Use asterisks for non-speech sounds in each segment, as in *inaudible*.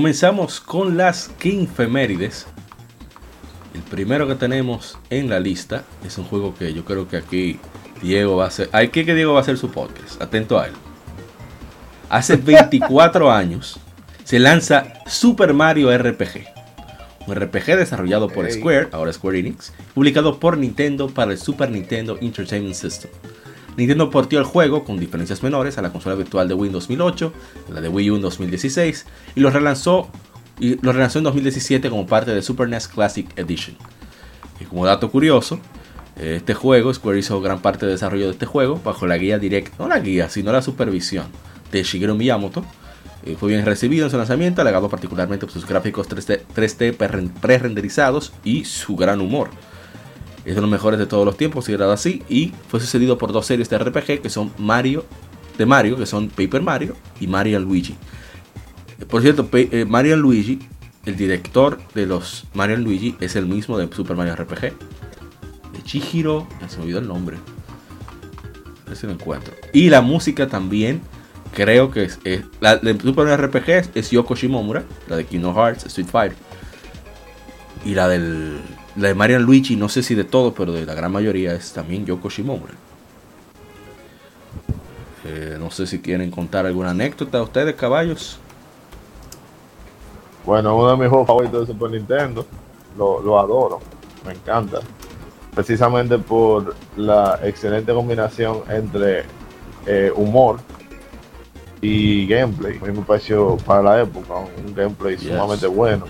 Comenzamos con las Kingfemérides. El primero que tenemos en la lista es un juego que yo creo que aquí Diego va a hacer. Hay que que Diego va a hacer su podcast. Atento a él. Hace *laughs* 24 años se lanza Super Mario RPG. Un RPG desarrollado por. Square, ahora Square Enix, publicado por Nintendo para el Super Nintendo Entertainment System. Nintendo portió el juego con diferencias menores a la consola virtual de Wii en 2008, la de Wii U en 2016 y lo relanzó, y lo relanzó en 2017 como parte de Super NES Classic Edition. Y como dato curioso, este juego, Square hizo gran parte del desarrollo de este juego bajo la guía directa, no la guía, sino la supervisión de Shigeru Miyamoto. Eh, fue bien recibido en su lanzamiento, alegado particularmente por sus gráficos 3D, 3D pre- pre-renderizados y su gran humor. Es de los mejores de todos los tiempos, considerado así, y fue sucedido por dos series de RPG que son Mario, de Mario, que son Paper Mario y Mario Luigi. Por cierto, eh, Mario Luigi, el director de los Mario Luigi es el mismo de Super Mario RPG. De Chihiro, ya se me olvidó el nombre. Si lo encuentro. Y la música también, creo que es, la de Super Mario RPG es, es Yoko Shimomura, la de Kingdom Hearts, Street Fighter. Y la del la de Mario and Luigi, no sé si de todo, pero de la gran mayoría es también Yoko Shimomura. Eh, no sé si quieren contar alguna anécdota a ustedes, caballos. Bueno, uno de mis juegos favoritos de Super Nintendo. Lo, lo adoro. Me encanta. Precisamente por la excelente combinación entre eh, humor y gameplay. A mí me pareció para la época un gameplay Yes. sumamente bueno.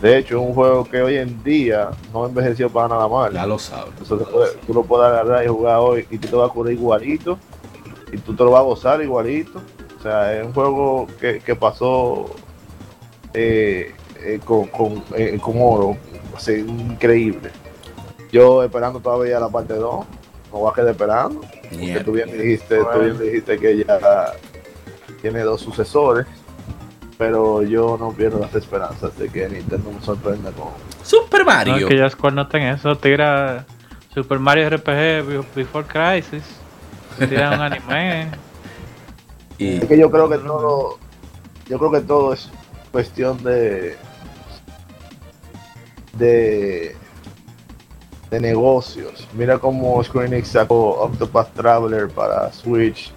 De hecho, es un juego que hoy en día no envejeció para nada mal. Ya lo te puede- tú lo puedes agarrar y jugar hoy y tú te vas a curar igualito y tú te lo vas a gozar igualito. O sea, es un juego que, que pasó eh, eh, con, con, eh, con oro, o sea, increíble. Yo esperando todavía la parte 2, no voy a quedar esperando. Porque tú bien dijiste, tú bien dijiste que ya tiene dos sucesores, pero yo no pierdo las esperanzas de que Nintendo me sorprenda con, Super No, Mario. es que ya Square no ten eso. Tira Super Mario RPG Be- Before Crisis. Tira un anime. *laughs* Y Es que yo creo que todo, yo creo que todo es cuestión de, de, de negocios. Mira cómo Square Enix sacó Octopath Traveler para Switch,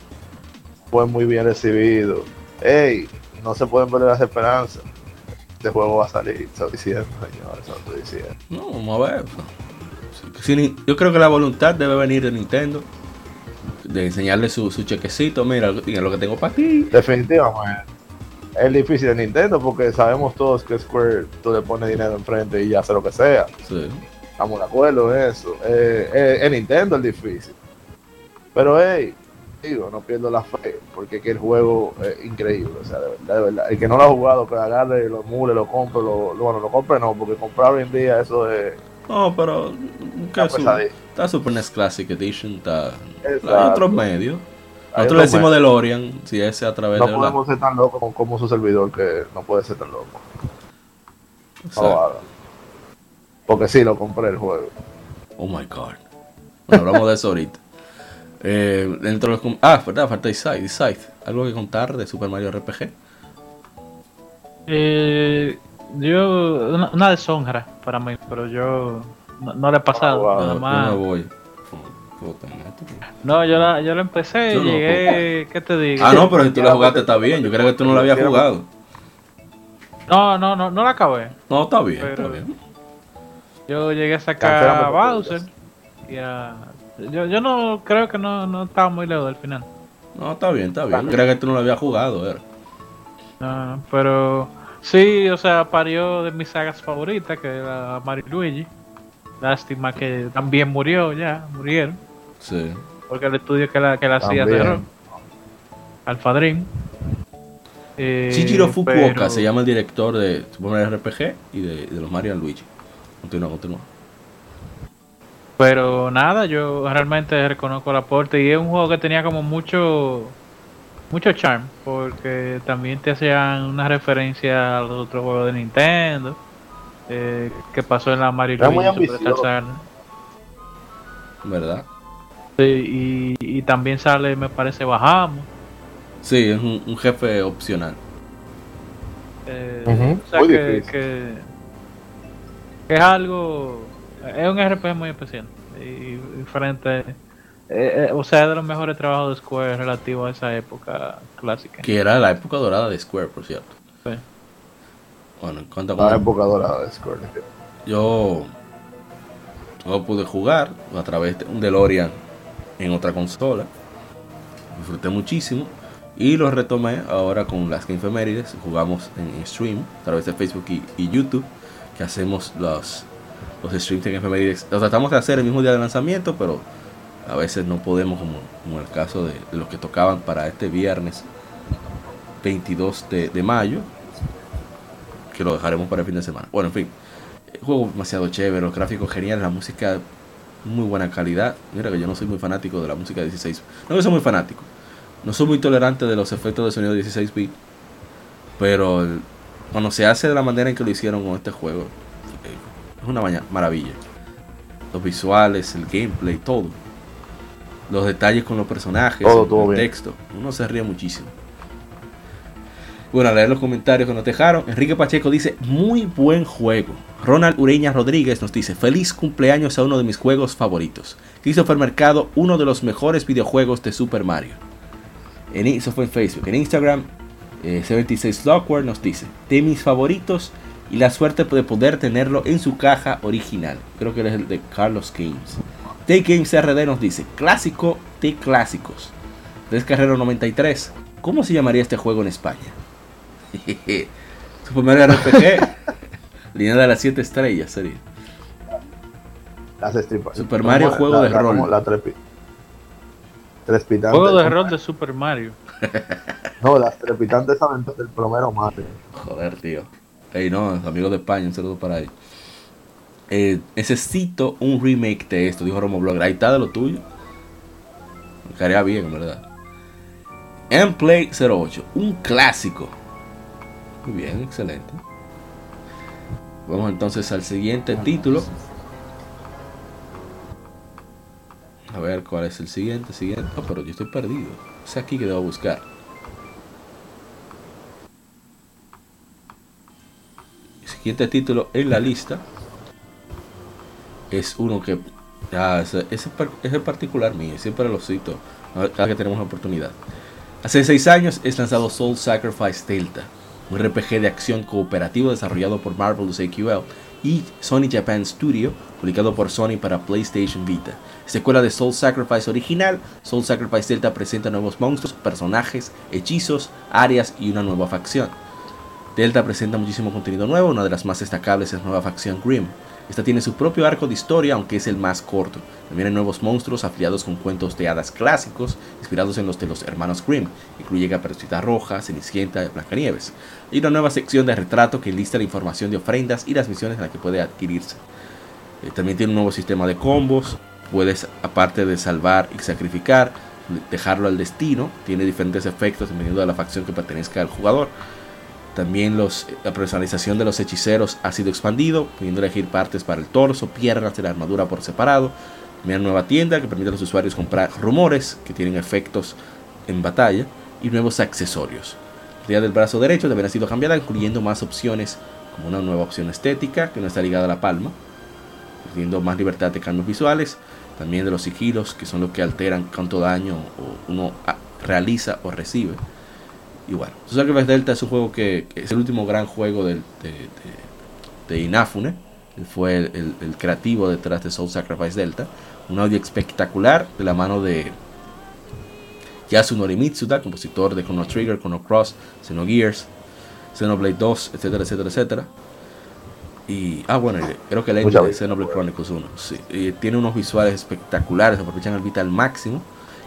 fue muy bien recibido. Ey, no se pueden perder las esperanzas. Este juego va a salir, estoy diciendo, señores, estoy diciendo. no, vamos a ver. Ni- yo creo que la voluntad debe venir de Nintendo. De enseñarle su, su chequecito. Mira, mira lo que tengo para ti. Definitivamente. Es difícil de Nintendo porque sabemos todos que Square tú le pones dinero enfrente y ya hace lo que sea. Sí. Estamos de acuerdo en eso. Eh, eh, en Nintendo es difícil. Pero hey, digo, no pierdo la fe, porque es que el juego es increíble, o sea, de verdad, de verdad. El que no lo ha jugado, que agarre, lo emule, lo compre, lo, lo- bueno, lo compre no, porque comprar hoy en día eso es No, pero. ¿qué una es su- pesadilla. Está Super NES Classic Edition. Está. Hay otros medios. Nosotros le decimos DeLorean. Si ese a través No de la. podemos ser tan locos como, como su servidor, que no puede ser tan loco. No Exacto. Porque sí, lo compré el juego. Oh my god. Bueno, hablamos de eso ahorita. Eh, dentro de los ah, verdad, falta Isai, Isai. ¿Algo que contar de Super Mario RPG? Eh, yo, una, una deshonra para mí, pero yo no, no le he pasado. Ah, wow, nada Yo más. me voy. Puta, esto- No, yo la, yo la empecé, Yo no, llegué, ¿qué te digo? Ah, no, pero si tú la jugaste está bien. Yo creo que tú no la habías jugado. No, no, no, no la acabé. No, está bien, está bien. Yo llegué a sacar a Bowser y a Yo, yo no creo que no, no estaba muy lejos del final. No, está bien, está bien. Creo que tú no lo habías jugado, era. Ah, pero sí, o sea, parió de mis sagas favoritas, que era Mario y Luigi. Lástima que también murió ya, murieron. Sí. Porque el estudio que la, que la hacía cerró. Alpha Dream. Eh, Shichiro Fukuoka pero- se llama el director de Super Mario RPG y de, de los Mario Luigi. Continúa, continúa. Pero nada, yo realmente reconozco el aporte y es un juego que tenía como mucho mucho charm porque también te hacían una referencia a los otros juegos de Nintendo eh, que pasó en la Mario. Saga. ¿Verdad? Sí, y, y también sale, me parece, Bajamos. Sí, es un, un jefe opcional. Eh, Ujú, o sea muy que, que, que es algo, es un RPG muy especial y diferente. eh, eh, o sea, es de los mejores trabajos de Square relativo a esa época clásica. Que era la época dorada de Square, por cierto. Sí. Bueno, en cuanto a La época dorada de Square. yo no pude jugar a través de un DeLorean en otra consola. Disfruté muchísimo. Y lo retomé ahora con las Game. Jugamos en, en stream a través de Facebook y, y YouTube. Que hacemos los, los streams Game Efemérides. Lo tratamos de hacer el mismo día de lanzamiento, pero a veces no podemos, como, como el caso de, los que tocaban para este viernes 22 de, mayo. Que lo dejaremos para el fin de semana. Bueno, en fin. El juego demasiado chévere, los gráficos geniales, la música muy buena calidad. Mira que yo no soy muy fanático de la música de 16. No que soy muy fanático. No soy muy tolerante de los efectos de sonido de 16 bits. Pero cuando se hace de la manera en que lo hicieron con este juego, eh, es una maravilla. Los visuales, el gameplay, todo. Los detalles con los personajes, Todo el, estuvo el bien. texto. Uno se ríe muchísimo. Bueno, a leer los comentarios que nos dejaron. Enrique Pacheco dice, muy buen juego. Ronald Ureña Rodríguez nos dice, feliz cumpleaños a uno de mis juegos favoritos. Christopher Mercado, uno de los mejores videojuegos de Super Mario. En, eso fue en Facebook. En Instagram, eh, 76 Lockward nos dice, de mis favoritos y la suerte de poder tenerlo en su caja original. Creo que es el de Carlos Games. T Games RD nos dice, clásico de clásicos. Descarrero 93. ¿Cómo se llamaría este juego en España? Super Mario RPG. Línea de las 7 estrellas sería. Las estripas. Super Mario Como juego la- de la- rol. como La trepi-. Juego de rol de Super Mario. *laughs* No, las trepitantes aventuras del plomero Mario. Joder, tío. Ey, no, amigos de España, un saludo para ellos. Eh, necesito un remake de esto, dijo Romo Blogger. Ahí está de lo tuyo. Me caería bien, en verdad. Play 08, un clásico. Muy bien, excelente. Vamos entonces al siguiente título. A ver cuál es el siguiente, siguiente. Oh, pero yo estoy perdido. Es aquí que debo buscar. Siguiente título en la lista es uno que ah, ese, ese es el particular mío, siempre lo cito a- cada que tenemos la oportunidad. Hace seis años es lanzado Soul Sacrifice Delta, un RPG de acción cooperativo desarrollado por Marvelous AQL y Sony Japan Studio, publicado por Sony para PlayStation Vita. Secuela de Soul Sacrifice original, Soul Sacrifice Delta presenta nuevos monstruos, personajes, hechizos, áreas y una nueva facción. Delta presenta muchísimo contenido nuevo, una de las más destacables es nueva facción Grimm. Esta tiene su propio arco de historia, aunque es el más corto. También hay nuevos monstruos afiliados con cuentos de hadas clásicos, inspirados en los de los hermanos Grimm. Incluye Caperucita Roja, Cenicienta y Blancanieves. Y una nueva sección de retrato que lista la información de ofrendas y las misiones en las que puede adquirirse. Eh, también tiene un nuevo sistema de combos. Puedes, aparte de salvar y sacrificar, dejarlo al destino. Tiene diferentes efectos dependiendo de la facción que pertenezca al jugador. También los, la personalización de los hechiceros ha sido expandido, pudiendo elegir partes para el torso, piernas de la armadura por separado. Una nueva tienda que permite a los usuarios comprar rumores que tienen efectos en batalla y nuevos accesorios. La idea del brazo derecho también ha sido cambiada, incluyendo más opciones, como una nueva opción estética que no está ligada a la palma, teniendo más libertad de cambios visuales, también de los sigilos, que son los que alteran cuánto daño uno realiza o recibe. Y bueno, Soul Sacrifice Delta es un juego que, que es el último gran juego del- de, de- de Inafune. Él fue el, el- el creativo detrás de Soul Sacrifice Delta. Un audio espectacular de la mano de Yasunori Mitsuda, compositor de Chrono Trigger, Chrono Cross, Xenogears, Xenoblade 2, etcétera, etcétera, etcétera. Y, ah, bueno, creo que el de Xenoblade Chronicles 1. Sí, tiene unos visuales espectaculares, aprovechan el Vita al máximo.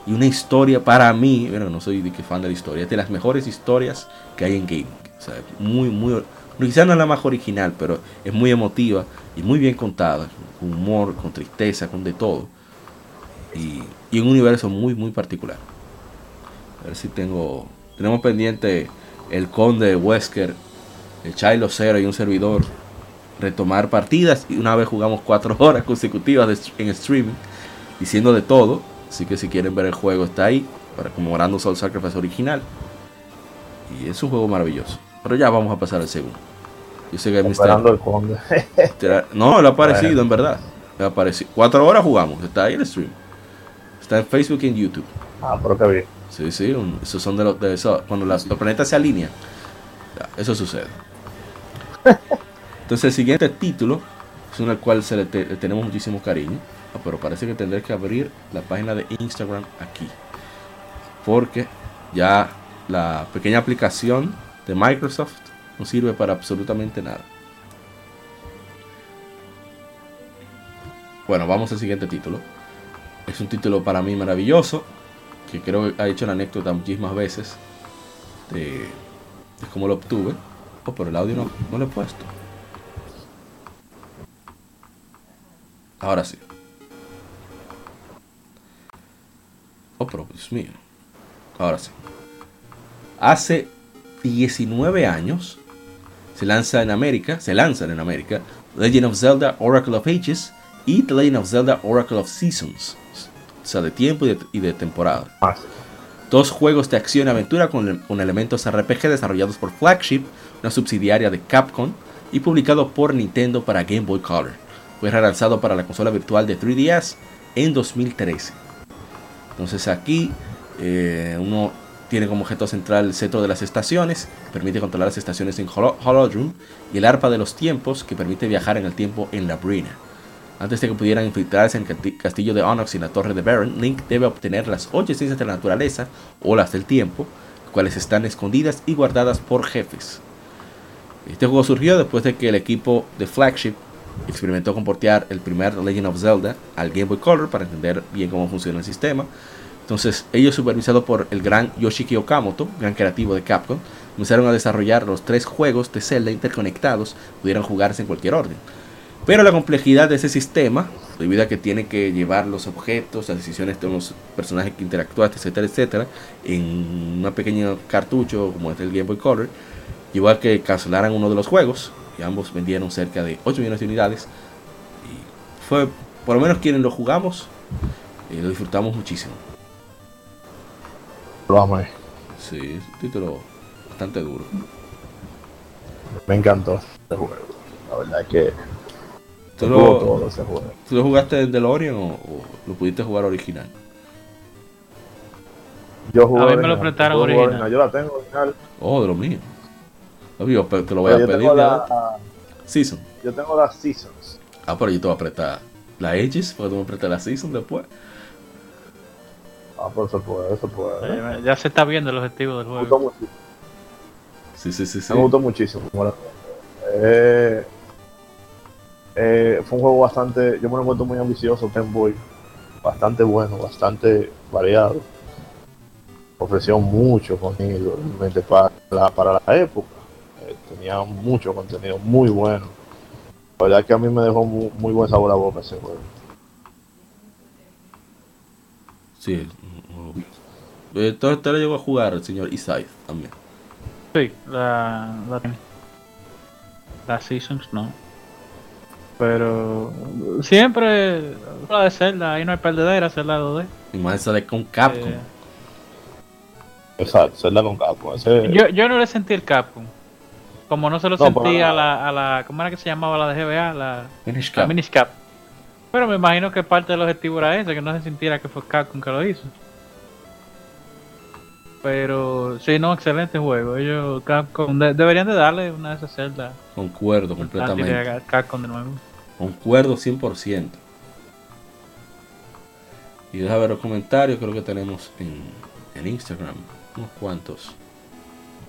Y una historia para mí, bueno, no soy de fan de la historia, es de las mejores historias que hay en gaming. O muy, muy. Quizás no es la más original, pero es muy emotiva y muy bien contada. Con humor, con tristeza, con de todo. Y, y un universo muy, muy particular. A ver si tengo. Tenemos pendiente el Conde Wesker, el Chilo Cero y un servidor retomar partidas. Y una vez jugamos cuatro *laughs* horas consecutivas en streaming, diciendo de todo. Así que si quieren ver el juego, está ahí, para conmemorando Soul Sacrifice original. Y es un juego maravilloso. Pero ya vamos a pasar al segundo. Yo sé que el *laughs* no, le ha aparecido, en verdad. Le ha aparecido. Cuatro horas jugamos, está ahí el stream. Está en Facebook y en YouTube. Ah, pero qué bien. Sí, sí, esos son de los de eso, cuando los planetas se alinean. Eso sucede. *laughs* Entonces el siguiente título es uno al cual se le, tenemos muchísimo cariño, ah, pero parece que tendré que abrir la página de Instagram aquí. Porque ya la pequeña aplicación de Microsoft no sirve para absolutamente nada. Bueno, vamos al siguiente título. Es un título para mí maravilloso que creo que ha hecho la anécdota muchísimas veces de, cómo lo obtuve. Oh, pero el audio no, no lo he puesto. Ahora sí. Oh, pero Dios mío. Ahora sí. Hace 19 años se lanza en América, se lanzan en América Legend of Zelda Oracle of Ages y The Legend of Zelda Oracle of Seasons o sea, de tiempo y de, temporada. Dos juegos de acción y aventura con, elementos RPG desarrollados por Flagship, una subsidiaria de Capcom, y publicado por Nintendo para Game Boy Color. Fue relanzado para la consola virtual de 3DS en 2013. Entonces aquí eh, uno tiene como objeto central el cetro de las estaciones, permite controlar las estaciones en Holodrum, y el arpa de los tiempos, que permite viajar en el tiempo en la brina. Antes de que pudieran infiltrarse en el castillo de Onyx y la torre de Baron, Link debe obtener las 8 esencias de la naturaleza, o las del tiempo, cuales están escondidas y guardadas por jefes. Este juego surgió después de que el equipo de Flagship experimentó con portear el primer Legend of Zelda al Game Boy Color para entender bien cómo funciona el sistema. Entonces, ellos supervisados por el gran Yoshiki Okamoto, gran creativo de Capcom, comenzaron a desarrollar los tres juegos de Zelda interconectados, pudieran jugarse en cualquier orden. Pero la complejidad de ese sistema, debido a que tiene que llevar los objetos, las decisiones de los personajes que interactuaste, etcétera, etcétera, en un pequeño cartucho como es el Game Boy Color, llevó a que cancelaran uno de los juegos, y ambos vendieron cerca de 8 millones de unidades. Y fue, por lo menos quienes lo jugamos, eh, lo disfrutamos muchísimo. Lo amo. Sí, es un título bastante duro. Me encantó este juego. La verdad es que ¿Tú lo, ¿Tú lo jugaste en DeLorean o, lo pudiste jugar original? Yo jugué. A mí me lo prestaron original. Yo la tengo original. Oh, de lo mío. Obvio, te lo voy a pedir la, Season. Yo tengo las Seasons. Ah, pero yo te voy a prestar la Aegis, porque tú me prestas la Season después. Ah, por eso puede, eso puede. ya se está viendo el objetivo del juego. Me gustó Sí, sí, sí, sí. Me gustó muchísimo. Eh, eh, fue un juego bastante, yo me lo encuentro muy ambicioso, Game Boy, bastante bueno, bastante variado. Ofreció mucho contenido realmente para la, para la época. Eh, tenía mucho contenido muy bueno. La verdad que a mí me dejó muy, buen sabor a boca ese juego. Sí. Entonces usted le llegó a jugar el señor Isai también. Sí, la, la, la Seasons no. Pero siempre la de Zelda, ahí no hay perdedera, Zelda 2D. Y más esa de con Capcom. Eh, Exacto, Zelda con Capcom. Yo, yo no le sentí el Capcom. Como no se lo sentí a la, a la. ¿Cómo era que se llamaba la de GBA? La Minish Cap. Pero me imagino que parte del objetivo era ese, que no se sintiera que fue Capcom que lo hizo. Pero sí, no, excelente juego. Ellos Capcom deberían de darle una de esas celdas. Concuerdo completamente. Capcom de nuevo. Concuerdo 100%. Y deja ver los comentarios, creo que tenemos en, en Instagram unos cuantos.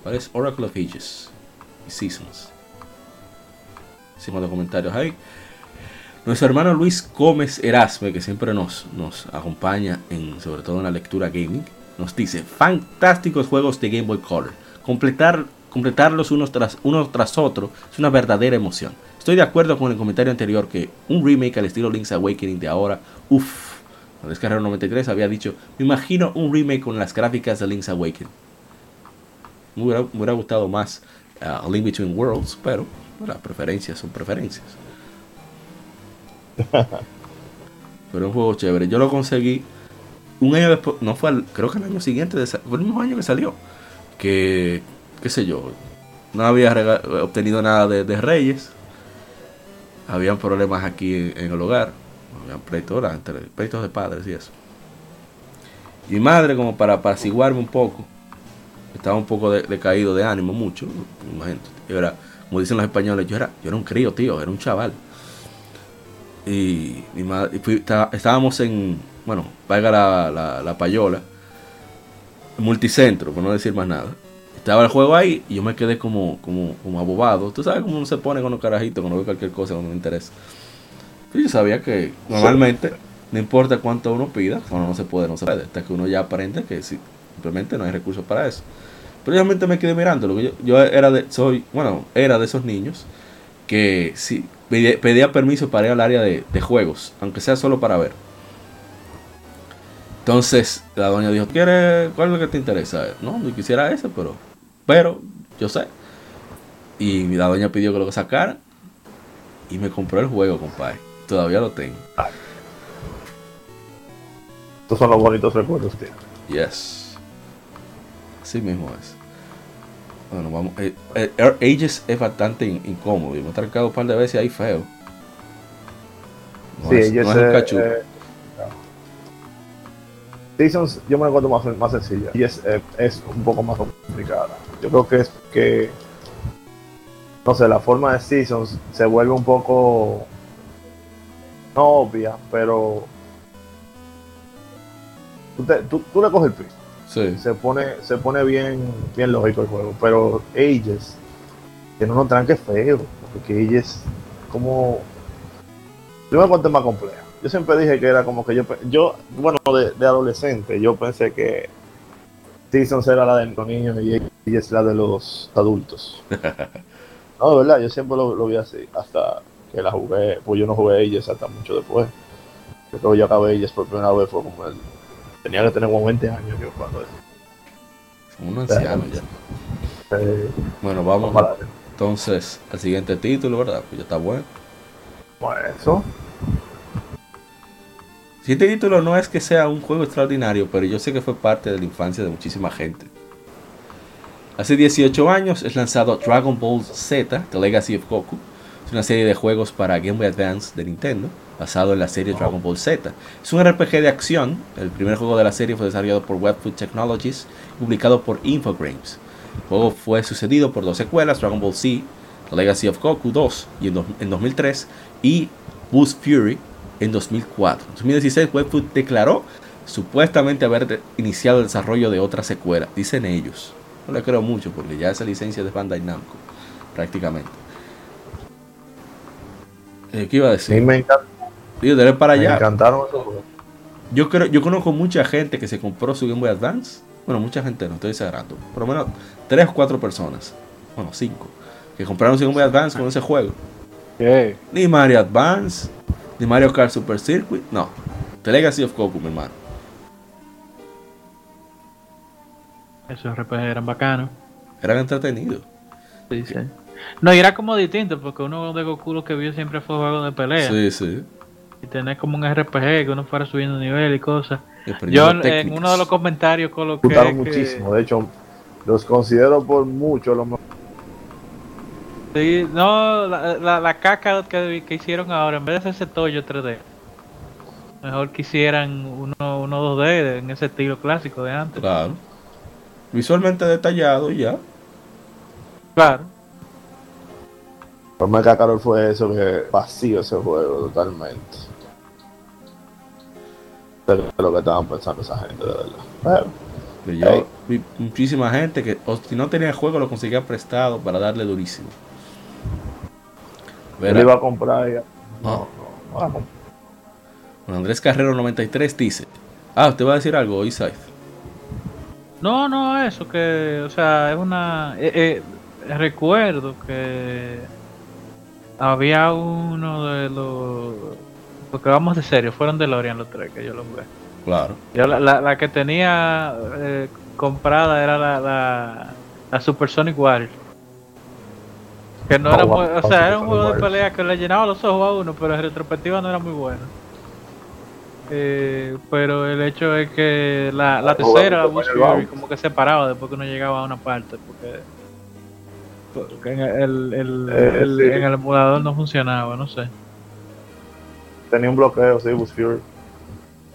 ¿Cuál es Oracle of Ages y Seasons? Hicimos los comentarios ahí. Nuestro hermano Luis Gómez Erasme, que siempre nos, nos acompaña, en, sobre todo en la lectura gaming, nos dice, fantásticos juegos de Game Boy Color. Completar, completarlos unos tras, uno tras otro es una verdadera emoción. Estoy de acuerdo con el comentario anterior que un remake al estilo Link's Awakening de ahora, uff, la descarga 93 había dicho, me imagino un remake con las gráficas de Link's Awakening. Me hubiera gustado más uh, A Link Between Worlds, pero las preferencias son preferencias. *laughs* Pero un juego chévere. Yo lo conseguí un año después, no fue al, creo que el año siguiente, de, fue el mismo año que salió. Que, qué sé yo, no había obtenido nada de, de Reyes. Habían problemas aquí en, en el hogar. Habían pleitos, pleitos de padres y eso. Mi madre, como para apaciguarme un poco, estaba un poco de- decaído de ánimo, mucho. Imagínate. Yo era, como dicen los españoles, yo era, yo era un crío, tío, era un chaval. Y mi madre, y fui- está- estábamos en, bueno, valga la, la, la payola, multicentro, por no decir más nada. Estaba el juego ahí y yo me quedé como, como, como abobado. Tú sabes cómo uno se pone con los carajitos cuando ve cualquier cosa cuando me interesa. Pero yo sabía que normalmente, no importa cuánto uno pida, cuando no se puede, no se puede. Hasta que uno ya aprende que sí, simplemente no hay recursos para eso. Pero realmente me quedé mirando. Lo que yo, yo era de, soy, bueno, era de esos niños que sí, pedía, pedía permiso para ir al área de, de juegos, aunque sea solo para ver. Entonces la doña dijo, ¿quieres, ¿cuál es lo que te interesa? No, yo quisiera ese, pero, pero yo sé. Y la doña pidió que lo sacara y me compró el juego, compadre. Todavía lo tengo. Estos son los bonitos recuerdos, tío. Yes. Así mismo es. Bueno, vamos. eh, eh, Air Ages es bastante in- incómodo. Yo me he trancado un par de veces ahí feo. No sí, es, ellos no es un eh, cachú. eh, Seasons, yo me la encuentro más, más sencilla. Y es, eh, es un poco más complicada. Yo creo que es que. No sé, la forma de Seasons se vuelve un poco. No obvia, pero. Tú, te- tú- tú le coges el piso. Sí. Se pone, se pone bien, bien lógico el juego. Pero Ages tiene unos tranques feos. Porque Ages, como. Yo me conté más compleja. Yo siempre dije que era como que yo. yo Bueno, de, de adolescente, yo pensé que Seasons era la de los niños y Ages la de los adultos. *laughs* No, de verdad, yo siempre lo, lo vi así. Hasta que la jugué. Pues yo no jugué Ages hasta mucho después. Yo creo que yo acabé Ages por primera vez. Fue como el. Tenía que tener como 20 años yo cuando eso. Son unos ancianos ya. Eh, Bueno, vamos entonces al siguiente título, ¿verdad? Pues ya está bueno. Bueno, eso. Si este título no es que sea un juego extraordinario, pero yo sé que fue parte de la infancia de muchísima gente. Hace 18 años es lanzado Dragon Ball Z, The Legacy of Goku. Es una serie de juegos para Game Boy Advance de Nintendo, basado en la serie Dragon Ball Z. Es un RPG de acción. El primer juego de la serie fue desarrollado por Webfoot Technologies y publicado por Infogrames. El juego fue sucedido por dos secuelas, Dragon Ball Z, The Legacy of Goku 2 y en, do- en 2003 y Boost Fury en 2004. En 2016 Webfoot declaró supuestamente haber iniciado el desarrollo de otra secuela, dicen ellos. No le creo mucho porque ya esa licencia es de Bandai Namco, prácticamente. Eh, ¿Qué iba a decir? me, encanta- Digo, dale para me allá. encantaron esos juegos. Yo creo, yo conozco mucha gente que se compró su Game Boy Advance. Bueno, mucha gente, no estoy exagerando. Por lo menos tres o cuatro personas. Bueno, cinco. Que compraron su Game Boy Advance con ese juego. ¿Qué? Ni Mario Advance, ni Mario Kart Super Circuit. No. The Legacy of Goku, mi hermano. Esos RPG eran bacanos. Eran entretenidos. Sí, sí. No, y era como distinto, porque uno de Goku lo que vio siempre fue juegos de pelea. Sí, sí. Y tener como un RPG que uno fuera subiendo nivel y cosas. Yo en uno de los comentarios coloqué gustaron que- muchísimo. De hecho, los considero por mucho los mejores. Sí, no, la, la, la caca que, que hicieron ahora, en vez de hacerse Toyo 3D, mejor que hicieran uno, uno 2D de- en ese estilo clásico de antes. Claro. Visualmente detallado y ya. Claro. Por más que Carol fue eso, que vacío ese juego totalmente. Lo que estaban pensando esa gente, de verdad. Pero, Pero yo vi muchísima gente que o si no tenía el juego lo conseguía prestado para darle durísimo. yo lo iba a comprar ya. Ah. No, no, no compré. Juan Andrés Carrero 93 dice, ah, ¿usted va a decir algo, Isaid? No, no, eso que, o sea, es una. eh, eh, recuerdo que había uno de los. Porque vamos de serio, fueron de Lorian los tres que yo los veo. Claro. Yo la, la, la que tenía eh, comprada era la, la, la Super Sonic Warrior. Que no Oh, era wow, muy, o wow, sea, era un juego de pelea que le llenaba los ojos a uno, pero en retrospectiva no era muy bueno. Eh, pero el hecho es que la, la tercera, la el Fury, como que se paraba después que uno llegaba a una parte, porque, porque en, el, el- Eh, el- sí. en el emulador no funcionaba, no sé. Tenía un bloqueo, sí, Boost Fury.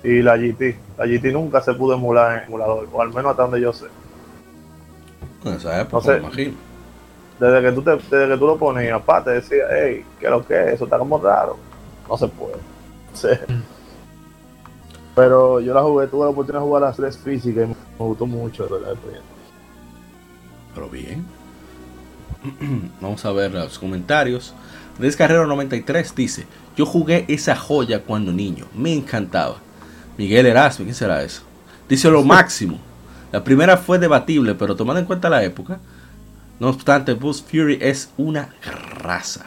Y la GT. La GT nunca se pudo emular en emulador, o al menos hasta donde yo sé. En esa época, No sé. me imagino. Desde que tú, te, desde que tú lo ponías, pa, te decía, hey, ¿qué es lo que es? Eso está como raro. No se puede. *laughs* Sí. Pero yo la jugué, tuve la oportunidad de jugar las tres físicas y me gustó mucho de la experiencia. Pero bien. *clears throat* Vamos a ver los comentarios. Andrés Carrero 93 dice, yo jugué esa joya cuando niño, me encantaba. Miguel Erasmo, ¿quién será eso? Dice lo máximo. La primera fue debatible, pero tomando en cuenta la época, no obstante, Boost Fury es una raza.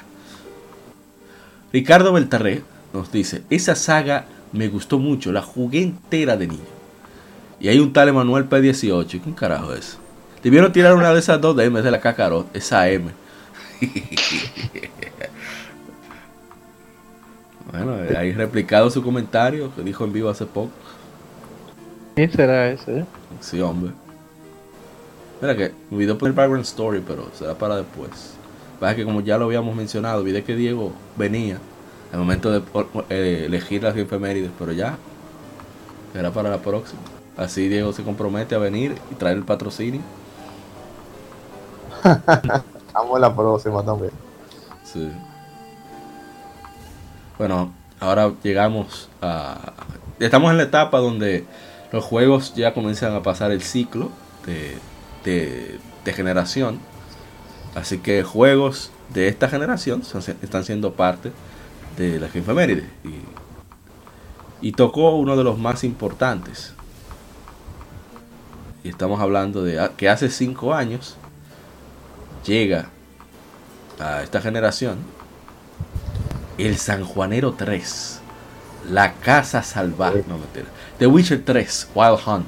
Ricardo Beltarré nos dice, esa saga me gustó mucho, la jugué entera de niño. Y hay un tal Emanuel P18, ¿quién carajo es? Debieron tirar una de esas dos D en vez de la Kakarot, esa M. *laughs* bueno, ahí replicado su comentario que dijo en vivo hace poco. ¿Quién será ese? Sí, hombre. Mira que me olvidó poner background story, pero será para después. Pasa que como ya lo habíamos mencionado, olvidé que Diego venía al momento de eh, elegir las efemérides, pero ya será para la próxima. Así Diego se compromete a venir y traer el patrocinio. *laughs* Estamos en la próxima también. Sí. Bueno, ahora llegamos a... Estamos en la etapa donde los juegos ya comienzan a pasar el ciclo de, de, de generación. Así que juegos de esta generación están siendo parte de la efeméride. Y, y tocó uno de los más importantes. Y estamos hablando de a- que hace 5 años llega a esta generación el Sanjuanero 3, La Casa Salvaje, no mentira, The Witcher 3, Wild Hunt,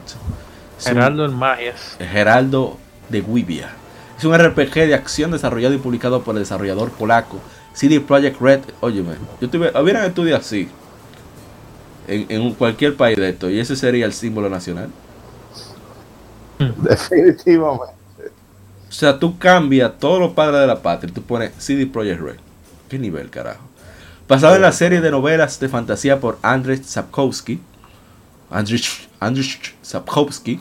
Es un- Geraldo en Magias. Geraldo de Guivia. Es un RPG de acción desarrollado y publicado por el desarrollador polaco CD Projekt Red. Óyeme, yo tuve, hubieran estudiado así en, en cualquier país de esto y ese sería el símbolo nacional. Definitivamente. O sea, tú cambias todos los padres de la patria y tú pones CD Projekt Red. ¿Qué nivel, carajo? Basado en la serie de novelas de fantasía por Andrzej Sapkowski. Andrzej, Andrzej Sapkowski.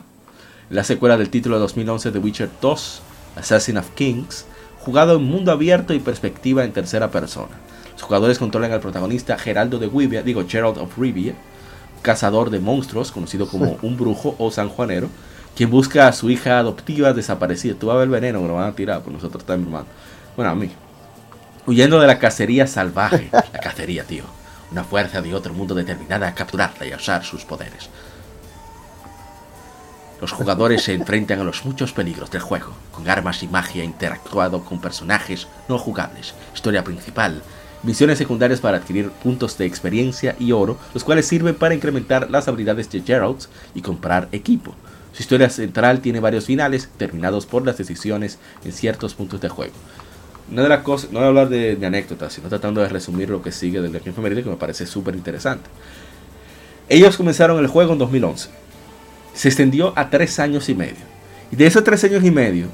La secuela del título de 2011 de Witcher 2, Assassin of Kings. Jugado en mundo abierto y perspectiva en tercera persona. Los jugadores controlan al protagonista Geraldo de Rivia, digo Gerald of Rivia, cazador de monstruos, conocido como *laughs* un brujo o sanjuanero, quien busca a su hija adoptiva desaparecida. Tú vas a ver veneno que lo van a tirar, pues nosotros también, hermano. Bueno, a mí. Huyendo de la cacería salvaje. La cacería, tío. Una fuerza de otro mundo determinada a capturarla y a usar sus poderes. Los jugadores se enfrentan a los muchos peligros del juego, con armas y magia interactuado con personajes no jugables, historia principal, misiones secundarias para adquirir puntos de experiencia y oro, los cuales sirven para incrementar las habilidades de Geralt y comprar equipo. Su historia central tiene varios finales, terminados por las decisiones en ciertos puntos del juego. Una de las cosas, no voy a hablar de, de anécdotas, sino tratando de resumir lo que sigue del Legend Femenil, que me parece súper interesante. Ellos comenzaron el juego en 2011. Se extendió a tres años y medio. Y de esos tres años y medio,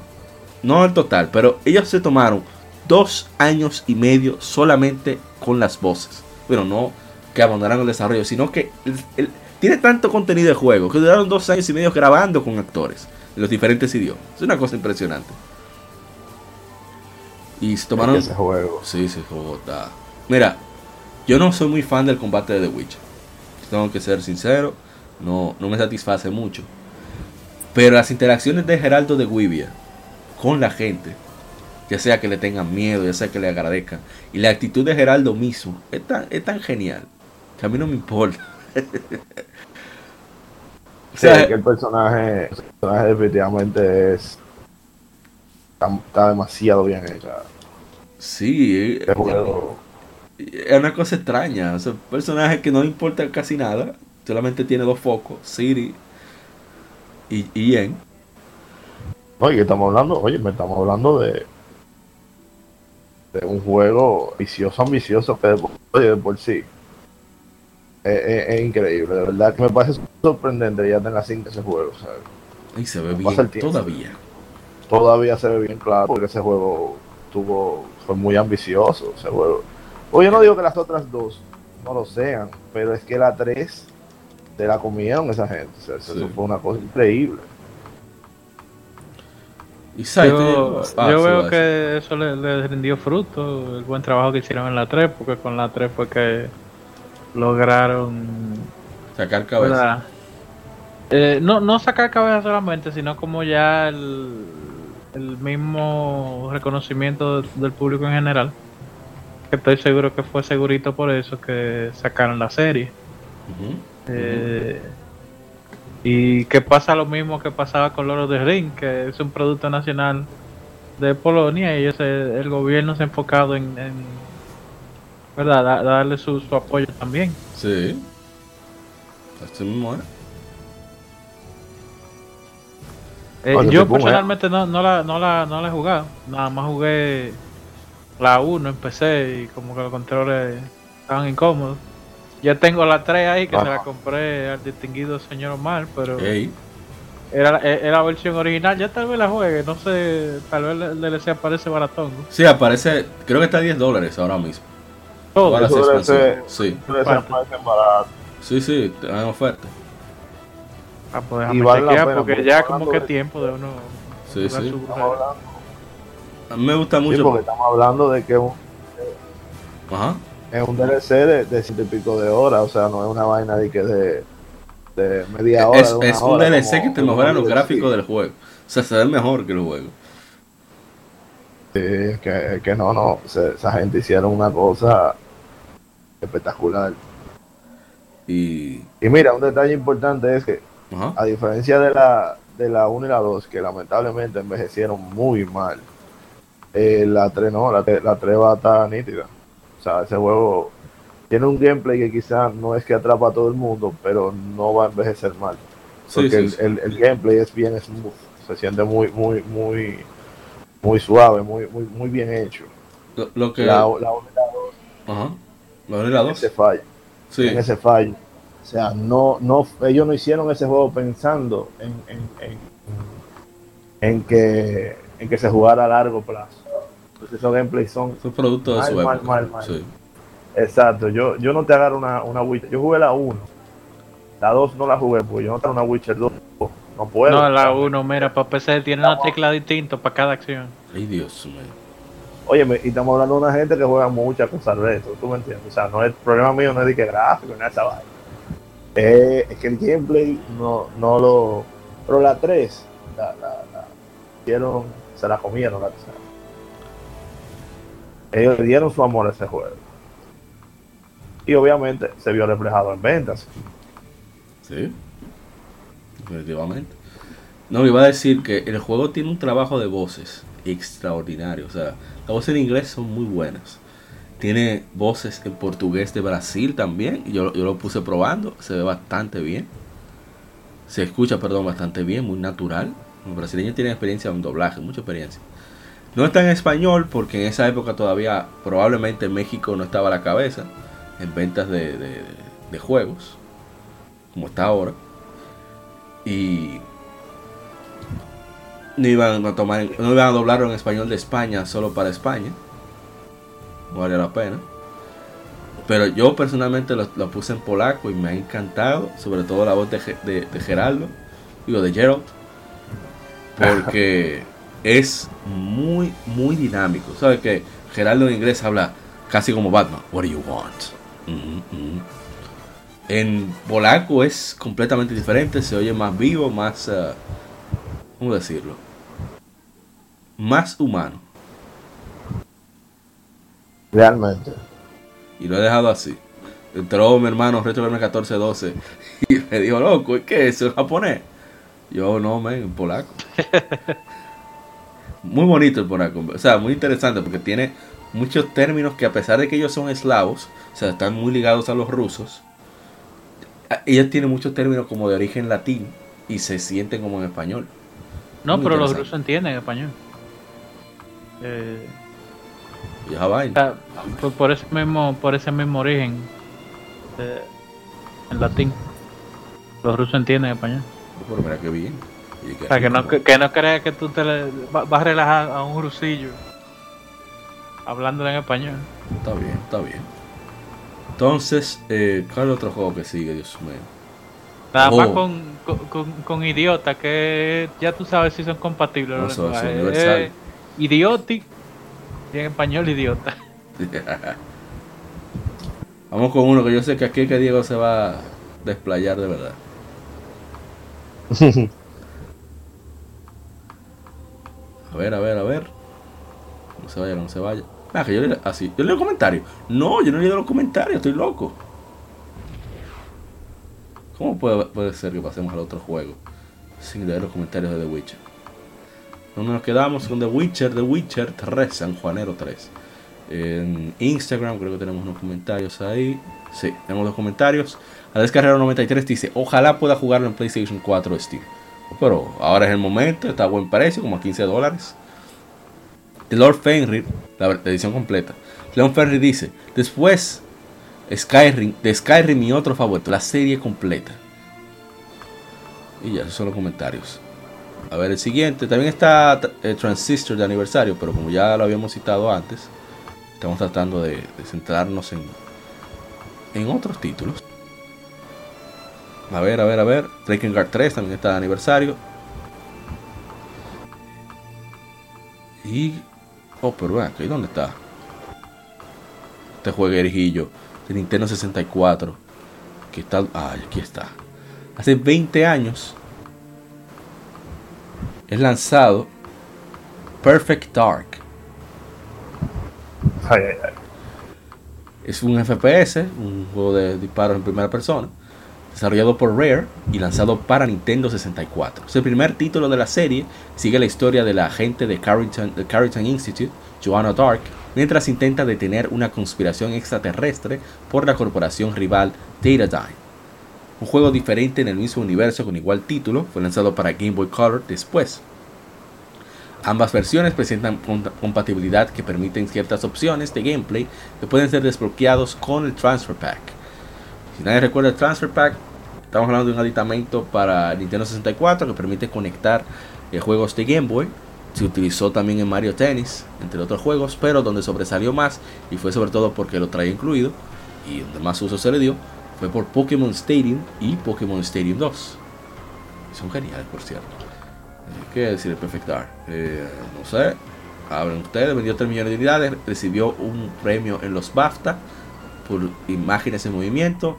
no el total, pero ellos se tomaron dos años y medio solamente con las voces. Bueno, no que abandonaron el desarrollo, sino que el- el- tiene tanto contenido de juego que duraron dos años y medio grabando con actores en los diferentes idiomas. Es una cosa impresionante. Y se tomaron. Ese juego. Sí, sí, juego está. Mira, yo no soy muy fan del combate de The Witcher. Tengo que ser sincero. no, no me satisface mucho. Pero las interacciones de Geraldo de Guivia con la gente, ya sea que le tengan miedo, ya sea que le agradezcan, y la actitud de Geraldo mismo es tan, es tan genial que a mí no me importa. *laughs* o sea, que el personaje, el personaje definitivamente es está, demasiado bien hecho. Sí, es, es una cosa extraña. O sea, un personaje que no importa casi nada, solamente tiene dos focos, Siri y, y Oye, estamos hablando, oye, me estamos hablando de de un juego ambicioso, ambicioso, que de por, sí es, increíble. De verdad que me parece sorprendente ya tenga 5 ese juego. ¿sabes? Y se ve bien todavía. Todavía se ve bien claro porque ese juego tuvo fue muy ambicioso. Ese juego. Oye, no digo que las otras dos no lo sean, pero es que la 3 te la comieron esa gente. Eso fue una cosa increíble. yo, yo veo que eso le, le, rindió fruto, el buen trabajo que hicieron en la 3, porque con la 3 fue que lograron sacar cabeza. Eh, no, no sacar cabeza solamente, sino como ya el, el mismo reconocimiento del público en general. Que estoy seguro que fue segurito por eso que sacaron la serie. Eh, y que pasa lo mismo que pasaba con Loro de Ring, que es un producto nacional de Polonia y ese, el gobierno se ha enfocado en, ¿verdad? darle su, su, apoyo también. Sí. Así mismo eh, yo personalmente no, no, la, no, la, no la he jugado, nada más jugué la 1 en PC y como que los controles estaban incómodos. Ya tengo la 3 ahí que se la compré al distinguido señor Omar, pero era, era, la versión original. Ya tal vez la juegue, no sé, tal vez el DLC aparece baratón. Sí, aparece, creo que está a 10 dólares ahora mismo. Todo. sí. Sí, sí, te dan oferta. Ah, pues déjame chequear porque ya como que tiempo de uno. Sí, sí. A mí me gusta mucho. Sí, porque estamos hablando de que un. Ajá es un DLC de, de siete y pico de horas, o sea, no es una vaina de que de, de media hora. Es, es un DLC que te mejora los gráficos del juego. O sea, se ve mejor que el juego. Sí, es que, que no, no, esa gente hicieron una cosa espectacular. Y, y mira, un detalle importante es que, a diferencia de la, de la 1 y la 2, que lamentablemente envejecieron muy mal, eh, la 3 no, la, la 3 va a estar nítida. O sea, ese juego tiene un gameplay que quizás no es que atrapa a todo el mundo, pero no va a envejecer mal. Porque el, gameplay es bien smooth, se siente muy, muy, muy, muy suave, muy, muy, muy bien hecho. Lo, que... La, la 1 y la 2. Ajá. La 1 y la 2. Ese fallo. Sí. En ese fallo. O sea, no, no, ellos no hicieron ese juego pensando en, en, en, en que, en que se jugara a largo plazo esos gameplays son. Son productos de su mal, mal, mal. Sí. Exacto, yo, yo no te agarro una, una Witcher. Yo jugué la 1. La 2 no la jugué, porque yo no tengo una Witcher 2. No puedo. No, la 1, mira, para PC tiene una tecla distinta para cada acción. Ay, Dios mío. Oye, y estamos hablando de una gente que juega muchas cosas retro, ¿tú me entiendes? O sea, no es, el problema mío no es de que gráfico, ni esa vaina. Eh, es que el gameplay no, no lo. Pero la 3, la, la, la, hicieron, se la comieron la 3 ellos le dieron su amor a ese juego. Y obviamente se vio reflejado en ventas. Sí, definitivamente. No, iba a decir que el juego tiene un trabajo de voces extraordinario. O sea, las voces en inglés son muy buenas. Tiene voces en portugués de Brasil también. Yo, yo lo puse probando. Se ve bastante bien. Se escucha, perdón, bastante bien, muy natural. Los brasileños tienen experiencia en doblaje, mucha experiencia. No está en español porque en esa época todavía probablemente México no estaba a la cabeza en ventas de, juegos, como está ahora. Y no iban a tomar, no iban a doblarlo en español de España solo para España. Vale la pena. Pero yo personalmente lo, puse en polaco y me ha encantado, sobre todo la voz de, de, de Geraldo, digo de Gerald, porque *laughs* es muy, muy dinámico. ¿Sabes que Geraldo en inglés habla casi como Batman. What do you want? En polaco es completamente diferente, se oye más vivo, más... Uh, ¿Cómo decirlo? Más humano. Realmente. Y lo he dejado así. Entró mi hermano Retro 1412 *laughs* y me dijo, loco, ¿qué es eso? ¿En japonés? Yo, no, man, en polaco. *laughs* muy bonito el polaco. O sea, muy interesante porque tiene muchos términos que a pesar de que ellos son eslavos, o sea, están muy ligados a los rusos, ellos tienen muchos términos como de origen latín y se sienten como en español. No, pero los rusos entienden español. Eh, vaina. Por, por, ese mismo, por ese mismo origen eh, en latín. Los rusos entienden español. Pero mira qué bien. o sea, que no, que, no creas que tú te vas a relajar a un rusillo hablándole en español. Está bien, está bien. Entonces, eh, ¿cuál es otro juego que sigue, Dios mío? Nada más oh. con, con, con, Idiota, que ya tú sabes si son compatibles. No, son, eh, idioti en español Idiota. *laughs* Vamos con uno que yo sé que aquí que Diego se va a desplayar de verdad. *laughs* a ver, a ver, a ver. No se vaya, no se vaya. Ah, que yo leo, así. Ah, yo leo comentarios. No, yo no leo los comentarios, estoy loco. ¿Cómo puede, puede ser que pasemos al otro juego sin leer los comentarios de The Witcher? No nos quedamos con The Witcher, The Witcher 3, San Juanero 3. En Instagram creo que tenemos unos comentarios ahí. Sí, tenemos dos comentarios. A Descarrero 93 dice, ojalá pueda jugarlo en PlayStation 4 Steam. Pero ahora es el momento, está a buen precio, como a 15 dólares. The Lord Fenrir, la edición completa. Leon Fenrir dice, después Skyrim, de Skyrim mi otro favorito, la serie completa. Y ya, esos son los comentarios. A ver, el siguiente. También está eh, Transistor de aniversario, pero como ya lo habíamos citado antes, estamos tratando de, centrarnos en, en otros títulos. A ver, a ver, a ver. Breaking Guard 3 también está de aniversario. Y. Oh, pero vean, ¿dónde está? Este jueguerijillo de Nintendo 64. Que está. Ah, aquí está. Hace 20 años. Es lanzado Perfect Dark. Es un FPS, un juego de disparos en primera persona desarrollado por Rare y lanzado para Nintendo 64. Es el primer título de la serie, sigue la historia de la agente de Carrington, Institute, Joanna Dark, mientras intenta detener una conspiración extraterrestre por la corporación rival Datadyne. Un juego diferente en el mismo universo con igual título fue lanzado para Game Boy Color después. Ambas versiones presentan compatibilidad que permiten ciertas opciones de gameplay que pueden ser desbloqueados con el Transfer Pack. Si nadie recuerda el Transfer Pack, estamos hablando de un aditamento para Nintendo 64 que permite conectar eh, juegos de Game Boy. Se utilizó también en Mario Tennis, entre otros juegos, pero donde sobresalió más, y fue sobre todo porque lo traía incluido, y donde más uso se le dio, fue por Pokémon Stadium y Pokémon Stadium 2. Son geniales, por cierto. Eh, ¿Qué decir el Perfect Dark? Eh, no sé. Hablen ustedes, vendió 3 millones de unidades, recibió un premio en los BAFTA por imágenes en movimiento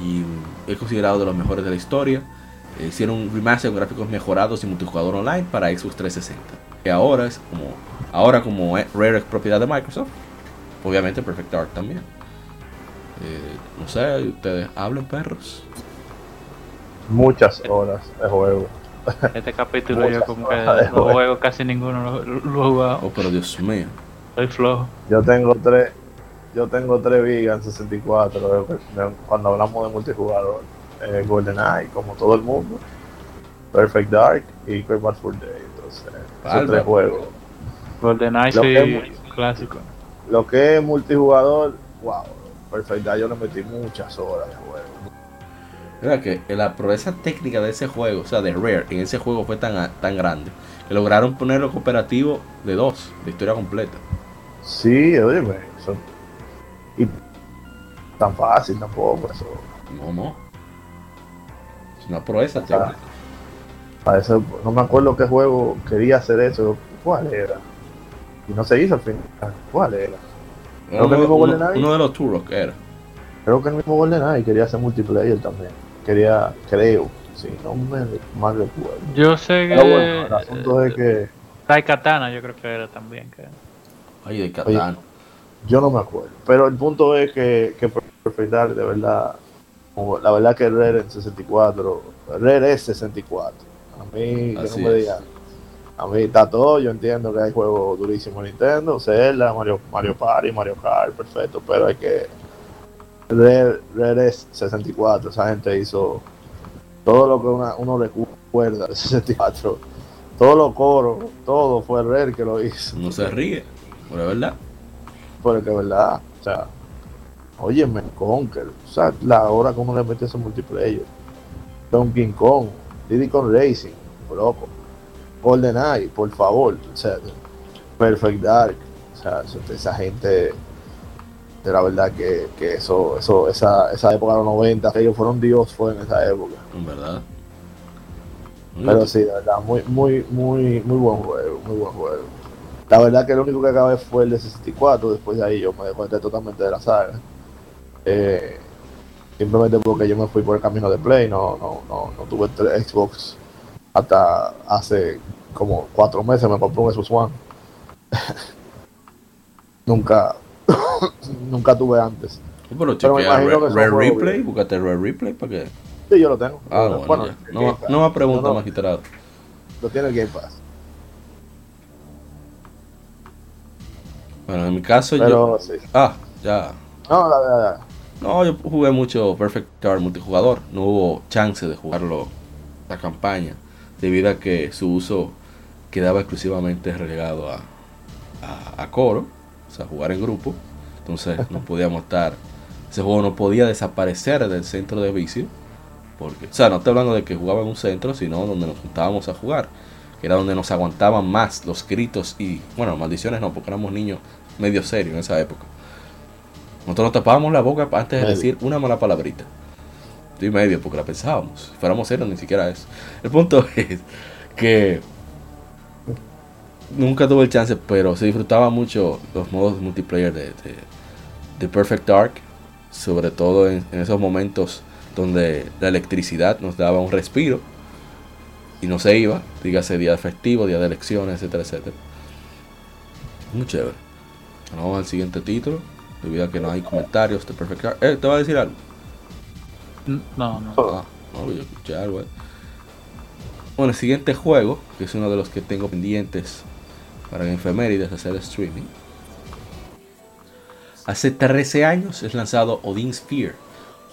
y es considerado de los mejores de la historia. Eh, hicieron un remaster gráficos mejorados y multijugador online para Xbox 360. Que ahora es como ahora como Rare propiedad de Microsoft, obviamente Perfect Dark también. Eh, no sé, ustedes hablen perros. Muchas horas de juego. Este capítulo yo como que no juego casi ninguno lo, lo, he jugado. Oh, pero Dios mío. Estoy flojo. Yo tengo tres, yo tengo tres Vigas en 64 cuando hablamos de multijugador. Eh, GoldenEye, como todo el mundo. Perfect Dark y Great Bad for Day. Entonces, esos tres juegos. GoldenEye sí, clásico. Lo que es multijugador, wow. Perfect Dark yo le metí muchas horas de juego. Mira que la proeza técnica de ese juego, o sea, de Rare, en ese juego fue tan, tan grande que lograron ponerlo cooperativo de dos, de historia completa. Sí, oye, eso y tan fácil tampoco, eso. No, no. Es una proeza, para eso, no me acuerdo qué juego quería hacer eso. ¿Cuál era? Y no se hizo al final. ¿Cuál era? Uno, uno, uno, de los Turok era. Creo que el mismo GoldenEye quería hacer multiplayer también. Quería, creo, si no me mal recuerdo. Yo sé que. Pero bueno, el asunto es que Tai Katana, yo creo que era también. Que... Ay, de Catán. yo no me acuerdo. Pero el punto es que, que Perfect Dark, de verdad, la verdad que Rare en 64, Rare es 64. A mí, que Así no me es. digan. A mí está todo, yo entiendo que hay juegos durísimos en Nintendo, Zelda, Mario, Mario Party, Mario Kart, perfecto, pero hay que... Rare es 64, esa gente hizo todo lo que una- uno recuerda de 64, todos los coros, todo fue Rare que lo hizo. No se ríe, pero es verdad. Porque es verdad, o sea, óyeme, Conker, o sea, la hora uno le mete ese multiplayer, Donkey Kong, Diddy Kong Racing, loco, GoldenEye, por favor, o sea, Perfect Dark, o sea, esa gente, de la verdad que, que eso, eso, esa, esa época de los 90, ellos fueron Dios, fue en esa época. En verdad. Pero sí, de verdad, muy, muy, muy, muy buen juego, muy buen juego. La verdad que el único que acabé fue el de 64, después de ahí yo me desconecté totalmente de la saga. Eh, simplemente porque yo me fui por el camino de Play, no, no, no, no tuve Xbox hasta hace como cuatro meses me compré un Xbox One. *laughs* nunca, *laughs* nunca tuve antes. Pero Pero me imagino que Replay, búscate Rare Replay para que. Sí, yo lo tengo. Ah, bueno, No, no va a preguntar No, magistrado. Lo tiene el Game Pass. Bueno, en mi caso Pero yo. sí. Ah, ya. No, la verdad. No, yo jugué mucho Perfect Dark multijugador. No hubo chance de jugarlo la campaña. Debido a que su uso quedaba exclusivamente relegado a, a, a coro. O sea, jugar en grupo. Entonces no podíamos estar. Ese juego no podía desaparecer del centro de vicio. Porque, o sea, no estoy hablando de que jugaba en un centro, sino donde nos juntábamos a jugar. Que era donde nos aguantaban más los gritos y, bueno, maldiciones no, porque éramos niños medio serios en esa época. Nosotros nos tapábamos la boca antes de decir una mala palabrita. Estoy medio porque la pensábamos. Si fuéramos serios, ni siquiera eso. El punto *laughs* es que nunca tuve el chance, pero se disfrutaba mucho los modos multiplayer de, de, de Perfect Dark. Sobre todo en, en esos momentos donde la electricidad nos daba un respiro y no se iba, dígase día festivo, día de elecciones, etcétera, etcétera. Muy chévere. Vamos al siguiente título, debido a que no hay comentarios de Perfect Dark. Eh, ¿te va a decir algo? No, no. Ah, no, yo escuché algo. eh. Bueno, el siguiente juego, que es uno de los que tengo pendientes para en efemérides hacer streaming. Hace 13 años es lanzado Odin Sphere,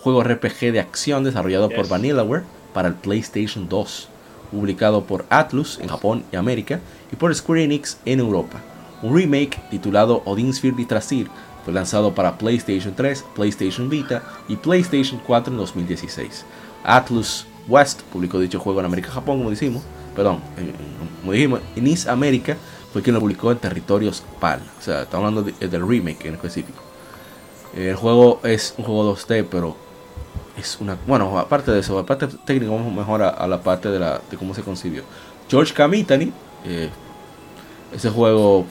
juego RPG de acción desarrollado por Yes. Vanillaware para el PlayStation 2, publicado por Atlus en Japón y América y por Square Enix en Europa. Un remake titulado Odin Sphere Yggdrasil fue lanzado para PlayStation 3, PlayStation Vita y PlayStation 4 en 2016. Atlus West publicó dicho juego en América y Japón, como decimos, perdón, como dijimos, en East América fue quien lo publicó en territorios PAL, o sea, estamos hablando de- del remake en específico. El juego es un juego 2D, pero es una. Bueno, aparte de eso, aparte técnico, vamos mejor a, a la parte de, la, de cómo se concibió. George Kamitani, eh, ese juego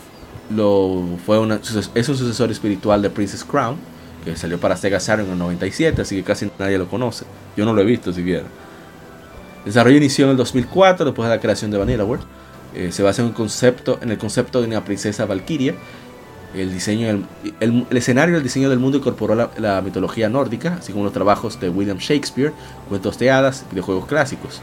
lo, fue una, es un sucesor espiritual de Princess Crown, que salió para Sega Saturn en el 97, así que casi nadie lo conoce. Yo no lo he visto siquiera. El desarrollo inició en el 2004, después de la creación de Vanillaware. Eh, se basa en, un concepto, en el concepto de una princesa valquiria. El, diseño del- el, el escenario y el diseño del mundo incorporó la, la mitología nórdica, así como los trabajos de William Shakespeare, cuentos de hadas, videojuegos clásicos.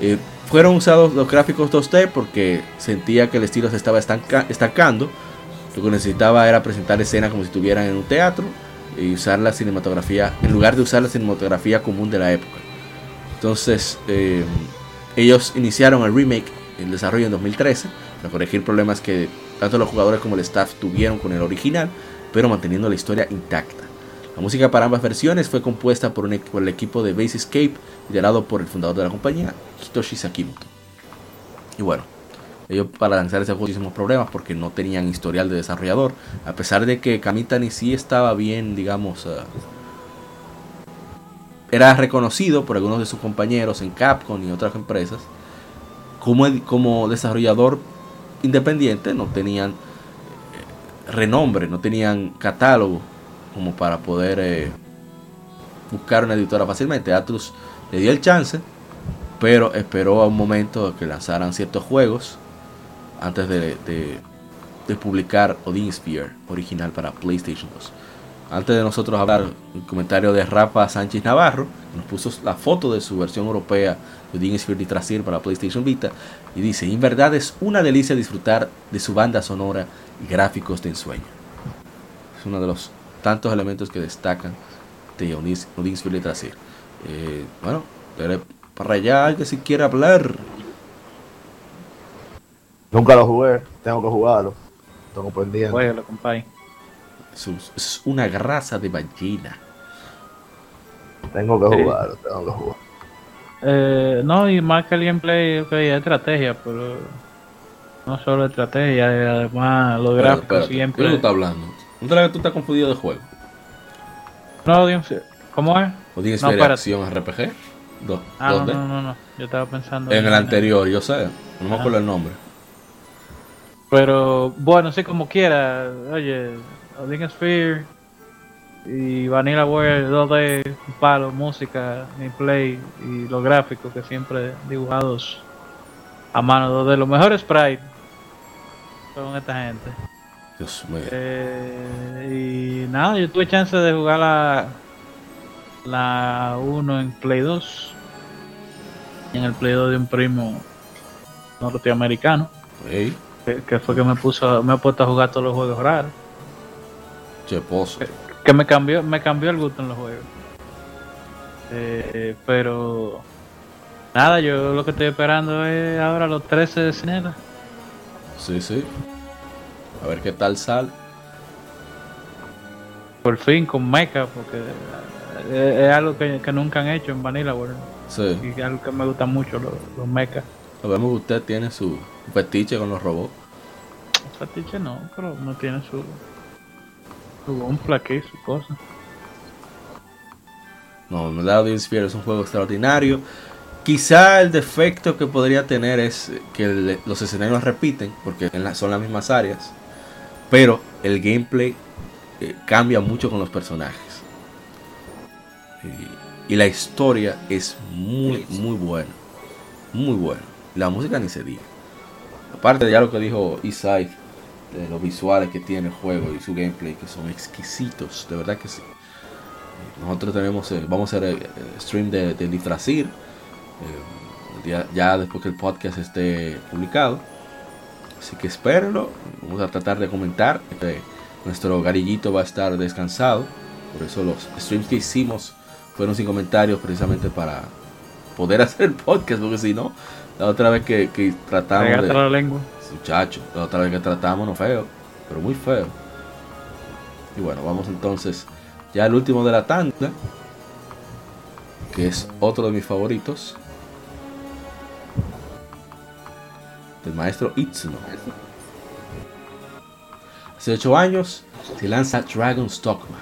Eh, fueron usados los gráficos 2D porque sentía que el estilo se estaba estanca- estancando. Lo que necesitaba era presentar escenas como si estuvieran en un teatro y usar la cinematografía, en lugar de usar la cinematografía común de la época. Entonces, eh, ellos iniciaron el remake, el desarrollo en 2013, para corregir problemas que tanto los jugadores como el staff tuvieron con el original, pero manteniendo la historia intacta. La música para ambas versiones fue compuesta por, el equipo de Base Escape, liderado por el fundador de la compañía, Hitoshi Sakimoto. Y bueno, ellos para lanzar ese juego tuvimos problemas porque no tenían historial de desarrollador, a pesar de que Kamitani sí estaba bien, digamos, eh, era reconocido por algunos de sus compañeros en Capcom y otras empresas como, como desarrollador independiente, no tenían eh, renombre, no tenían catálogo como para poder eh, buscar una editora fácilmente. Atlus le dio el chance, pero esperó a un momento que lanzaran ciertos juegos antes de, de, de publicar Odin Sphere original para PlayStation 2. Antes de nosotros hablar, el comentario de Rafa Sánchez Navarro, nos puso la foto de su versión europea de Odin Sphere y Trasir para PlayStation Vita y dice, en verdad es una delicia disfrutar de su banda sonora y gráficos de ensueño. Es uno de los tantos elementos que destacan de Odin Sphere y Trasir. Eh, bueno, pero para allá que si quiere hablar. Nunca lo jugué, tengo que jugarlo. Tengo pendiente. Juégalo, compadre. Es, es una grasa de ballena. Tengo que Sí. jugarlo, tengo que jugar. Eh, no, y más que el gameplay, ok, es estrategia, pero no solo estrategia, además los Pero, gráficos espérate, ¿qué tú siempre. estás hablando? ¿No te la que tú estás confundido de juego? No, Dios, ¿cómo es? ¿O tienes No, acción RPG? Do- Ah, no, ¿Dónde? no, no, no, yo estaba pensando En el anterior, yo sé. No me Ajá. acuerdo el nombre. Pero bueno, sí, como quiera. Oye, Odin Sphere y Vanilla World 2D, un palo, música, gameplay y los gráficos que siempre dibujados a mano 2D. Los mejores sprites son esta gente. Dios mío. Eh, y nada, yo tuve chance de jugar la, la 1 en Play 2. En el Play 2 de un primo norteamericano. Que, que fue que me puso me he puesto a jugar todos los juegos raros. cheposo. Que me cambió, me cambió el gusto en los juegos. Eh, pero nada, yo lo que estoy esperando es ahora los 13 de Cinela. Sí, sí. A ver qué tal sale. Por fin con Mecha, porque es, algo que, que nunca han hecho en Vanilla World. Sí. Y es algo que me gusta mucho, los, los mechas. Sabemos que usted tiene su fetiche con los robots. Fatiche no, pero no tiene su. Su gunpla aquí, su cosa. No, en verdad Odin Sphere es un juego extraordinario. Quizá el defecto que podría tener es que el- los escenarios repiten, porque en la- son las mismas áreas. Pero el gameplay eh, cambia mucho con los personajes. Y, y la historia es muy, muy buena. Muy buena. La música ni se diga. Aparte de ya lo que dijo Isai, de los visuales que tiene el juego y su gameplay, que son exquisitos, de verdad que sí. Nosotros tenemos, eh, vamos a hacer el, el stream de, de Litrasir, eh, ya, ya después que el podcast esté publicado. Así que espérenlo, vamos a tratar de comentar. Eh, nuestro garillito va a estar descansado, por eso los streams que hicimos fueron sin comentarios precisamente para poder *laughs* hacer el podcast, porque si no, la otra vez que, que tratamos de... la lengua. Muchacho, la otra vez que tratamos no feo, pero muy feo. Y bueno, vamos entonces ya al último de la tanda, que es otro de mis favoritos, del maestro Itsuno. Hace 8 años se lanza Dragon's Dogma,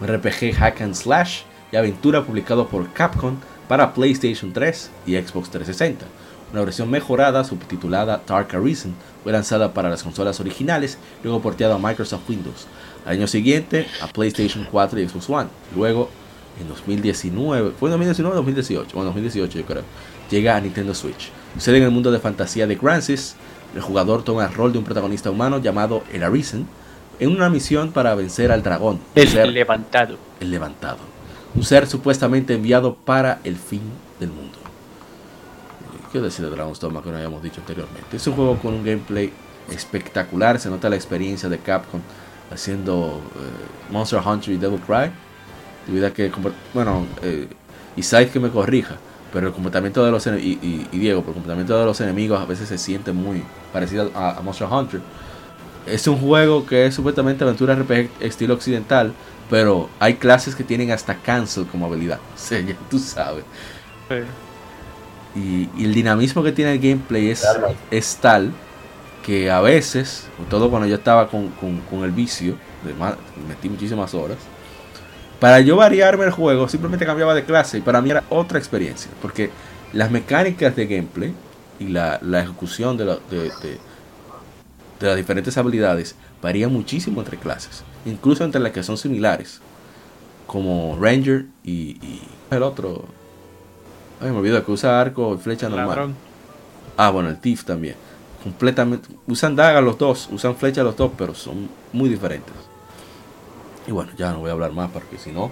un RPG hack and slash y aventura publicado por Capcom para PlayStation 3 y Xbox 360. Una versión mejorada subtitulada Dark Arisen fue lanzada para las consolas originales, luego porteada a Microsoft Windows. Al año siguiente a PlayStation 4 y Xbox One. Luego en 2019, fue en 2019 o 2018, bueno 2018 yo creo, llega a Nintendo Switch. Sucede en el mundo de fantasía de Grancis, el jugador toma el rol de un protagonista humano llamado El Arisen en una misión para vencer al dragón, ser- levantado. el levantado. Un ser supuestamente enviado para el fin del mundo. Eh, ¿Qué decir de Dragon's Dogma que no habíamos dicho anteriormente? Es un juego con un gameplay espectacular. Se nota la experiencia de Capcom haciendo eh, Monster Hunter y Devil Cry. Debido a que, bueno, eh, Isaac que me corrija, pero el comportamiento de los ene- y, y- y Diego, el comportamiento de los enemigos a veces se siente muy parecido a, a Monster Hunter. Es un juego que es supuestamente aventura RPG estilo occidental, pero hay clases que tienen hasta cancel como habilidad. *laughs* O sea, ya tú sabes. Y, y el dinamismo que tiene el gameplay es, es tal que a veces, sobre todo cuando yo estaba con, con- con el vicio, de metí muchísimas horas, para yo variarme el juego simplemente cambiaba de clase y para mí era otra experiencia, porque las mecánicas de gameplay y la, la ejecución de, la- de, de- de las diferentes habilidades varían muchísimo entre clases, incluso entre las que son similares. como Ranger y, y el otro. Ay, me olvidó que usa arco y flecha normal. Ladrón. Ah, bueno, el Thief también. Completamente. Usan daga los dos, usan flecha los dos, pero son muy diferentes. Y bueno, ya no voy a hablar más porque si no,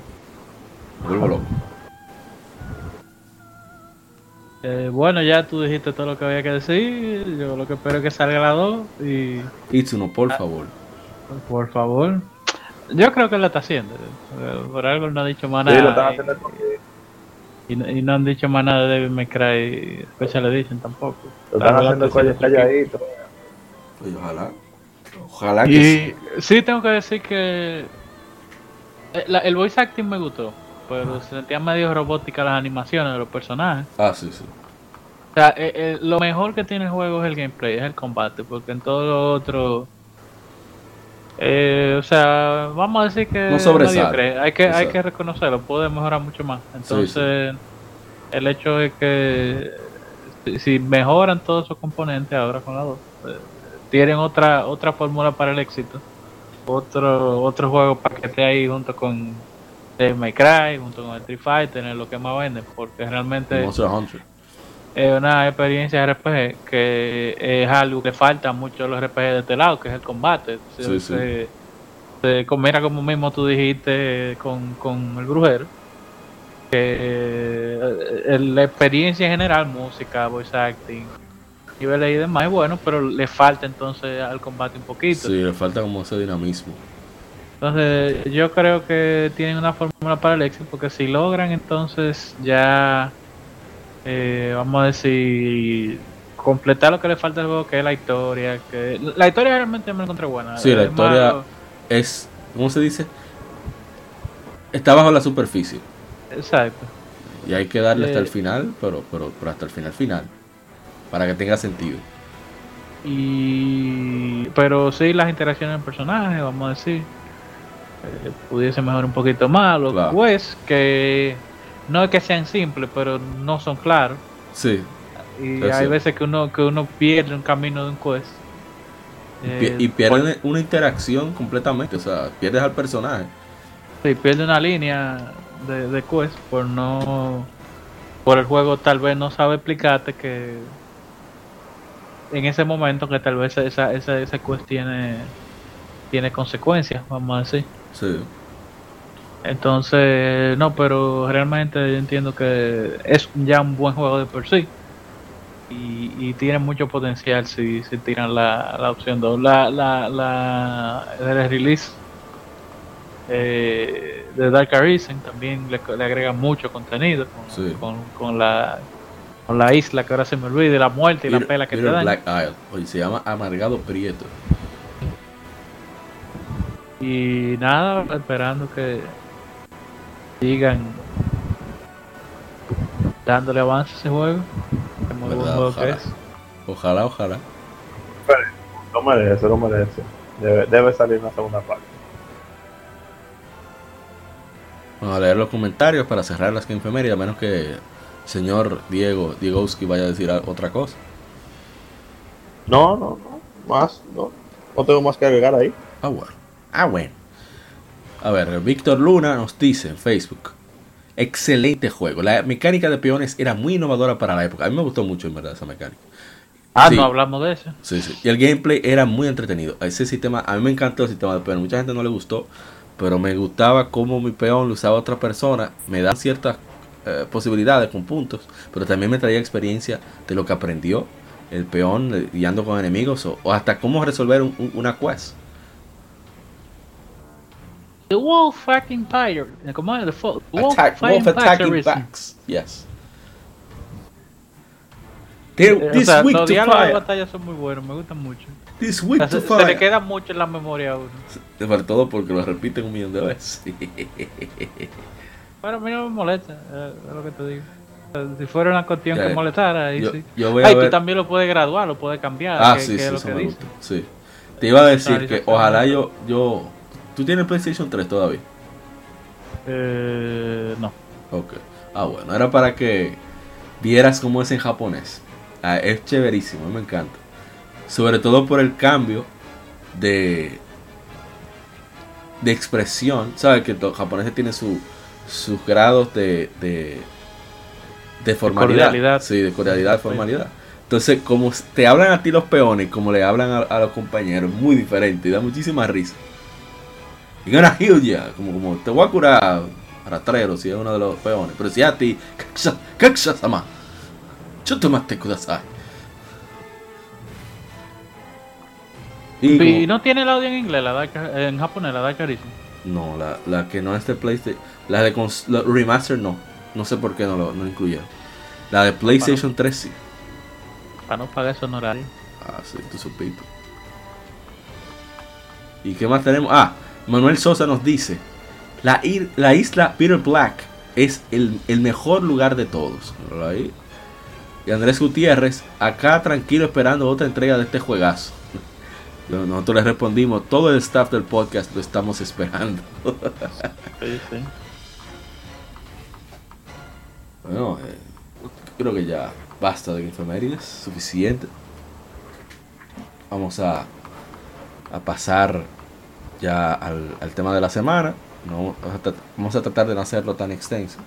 me vuelvo loco. Eh, bueno, ya tú dijiste todo lo que había que decir. Yo lo que espero es que salga la 2. Y Itsuno, por Ah. favor. por favor. Yo creo que lo está haciendo. eh, Por algo no ha dicho más Sí, lo están nada. haciendo porque y, no- y no han dicho más nada de Devil May Cry Special Edition tampoco. lo están haciendo haciendo calladito. Oye, ojalá. Ojalá que sí. Y sí, tengo que decir que eh, la- el voice acting me gustó, pero se sentían medio robóticas las animaciones de los personajes. Ah, sí, sí. O sea, eh, eh, lo mejor que tiene el juego es el gameplay, es el combate, porque en todo lo otro... eh, o sea, vamos a decir que No es sobresale. Hay que, hay que reconocerlo, puede mejorar mucho más. Entonces, el hecho es que si, mejoran todos esos componentes ahora con la 2, eh, tienen otra otra fórmula para el éxito. Otro otro juego para que esté ahí junto con Devil May Cry, junto con Street Fighter, en lo que más venden, porque realmente Monster Hunter. Es una experiencia RPG que es algo que falta mucho a los RPG de este lado, que es el combate. Se, Sí, sí. se- combina como mismo tú dijiste con, con el brujero. Que eh, la experiencia en general, música, voice acting, niveles y demás es bueno, pero le falta entonces al combate un poquito. Sí, le falta como ese dinamismo. Entonces, yo creo que tienen una fórmula para el éxito, porque si logran, entonces ya, eh, vamos a decir, completar lo que le falta al juego, que es la historia. que La historia realmente me la encontré buena. Sí, la Es historia- malo. Es, ¿cómo se dice? Está bajo la superficie. Exacto. Y hay que darle hasta Eh. el final, pero, pero, pero hasta el final final. Para que tenga sentido. Y, pero sí, las interacciones en personajes, vamos a decir, eh, pudiese mejorar un poquito más. Los Claro. que no es que sean simples, pero no son claros. Sí. Y hay cierto. veces que uno que uno pierde un camino de un quest. Y Eh, y por- pierde una interacción completamente. O sea, pierdes al personaje. sí, pierde una línea de, de quest por no. Por el juego tal vez no sabe explicarte que. En ese momento que tal vez esa, esa, ese quest tiene. Tiene consecuencias, vamos a decir. Sí. Entonces, no, pero realmente yo entiendo que es ya un buen juego de por sí. Y, y tiene mucho potencial si, si tiran la, la opción 2. La, la, la, el release eh, de Dark Arisen también le, le agrega mucho contenido con, Sí. con, con la, con la isla que ahora se me olvida, la muerte y la pela que te Peter dan. Black Isle. Oye, se llama Amargado Prieto. Y nada, esperando que sigan dándole avance a ese juego. Que muy buen que ojalá. es. Ojalá, ojalá. Lo merece, lo merece. Debe, debe salir una segunda parte. Vamos a leer los comentarios para cerrar las que a menos que el señor Diego Diegowski vaya a decir otra cosa. No, no, no. Más, no. No tengo más que agregar ahí. Ah, bueno. Ah, bueno. A ver, Víctor Luna nos dice en Facebook. Excelente juego. La mecánica de peones era muy innovadora para la época. A mí me gustó mucho, en verdad, esa mecánica. Ah, Sí. no hablamos de eso. Sí, sí. Y el gameplay era muy entretenido. Ese sistema, a mí me encantó el sistema de peones. Mucha gente no le gustó, pero me gustaba cómo mi peón lo usaba otra persona. Me dan ciertas eh, posibilidades con puntos, pero también me traía experiencia de lo que aprendió el peón eh, guiando con enemigos o, o hasta cómo resolver un- un- una quest. The Wolf Fucking Fire. ¿Cómo? The fo- Wolf Attack, wolf attacking Fire. backs. Yes. They're Eh, O this sea, weak los diálogos de batalla son muy buenos, me gustan mucho. This O sea, to se, se le queda mucho en la memoria a uno. Sobre todo porque lo repiten un millón de veces. *laughs* Pero a mí no me molesta, eh, es lo que te digo. Si fuera una cuestión Ya, que molestara, ahí yo- sí. yo voy a Ay, ver- tú también lo puedes graduar, lo puedes cambiar. Ah, que, sí, que sí, es lo eso que me dice. gusta. Sí. Te iba a decir que ojalá yo, yo... ¿Tú tienes PlayStation 3 todavía? Eh, no. Ok. Ah, bueno, era para que vieras cómo es en japonés. Ah, es chéverísimo, me encanta. Sobre todo por el cambio de de expresión. ¿Sabes? Que los japoneses tienen su, sus grados de, de, de formalidad. cordialidad. Sí, de cordialidad, formalidad. Entonces, como te hablan a ti los peones, como le hablan a, a los compañeros, muy diferente y da muchísima risa. Y gonna ya, como, como te voy a curar rastrero si es uno de los peones. Pero si a ti, *laughs* kaksha, kaksha sama, choto mate kudasai. Y Y, como- no tiene el audio en inglés, la da, en japonés, la da carísimo. No, la, la que no es de PlayStation. La de cons- la remaster no. No sé por qué no lo no incluyeron. La de PlayStation 3 sí. Para no pagar esos honorarios. Ah, sí, tú supiste. ¿Y qué más tenemos? Ah, Manuel Sosa nos dice: La, isla Peter Black es el, el mejor lugar de todos. Ahí. Y Andrés Gutiérrez, acá tranquilo esperando otra entrega de este juegazo. *laughs* Nosotros le respondimos: Todo el staff del podcast lo estamos esperando. *laughs* Sí, sí. Bueno, eh, creo que ya basta de infemérides, suficiente. Vamos a, a pasar ya al, al tema de la semana. No, vamos, a tratar de no hacerlo tan extenso.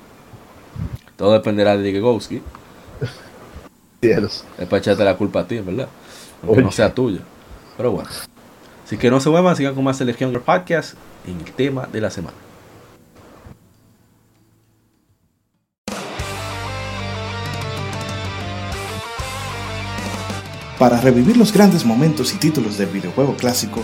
Todo dependerá de Digegowski. Cielos. Es para echarte la culpa a ti, verdad. Aunque no sea tuya. Pero bueno. Así que no se muevan, sigan con más Legion Podcast en el tema de la semana. Para revivir los grandes momentos y títulos del videojuego clásico,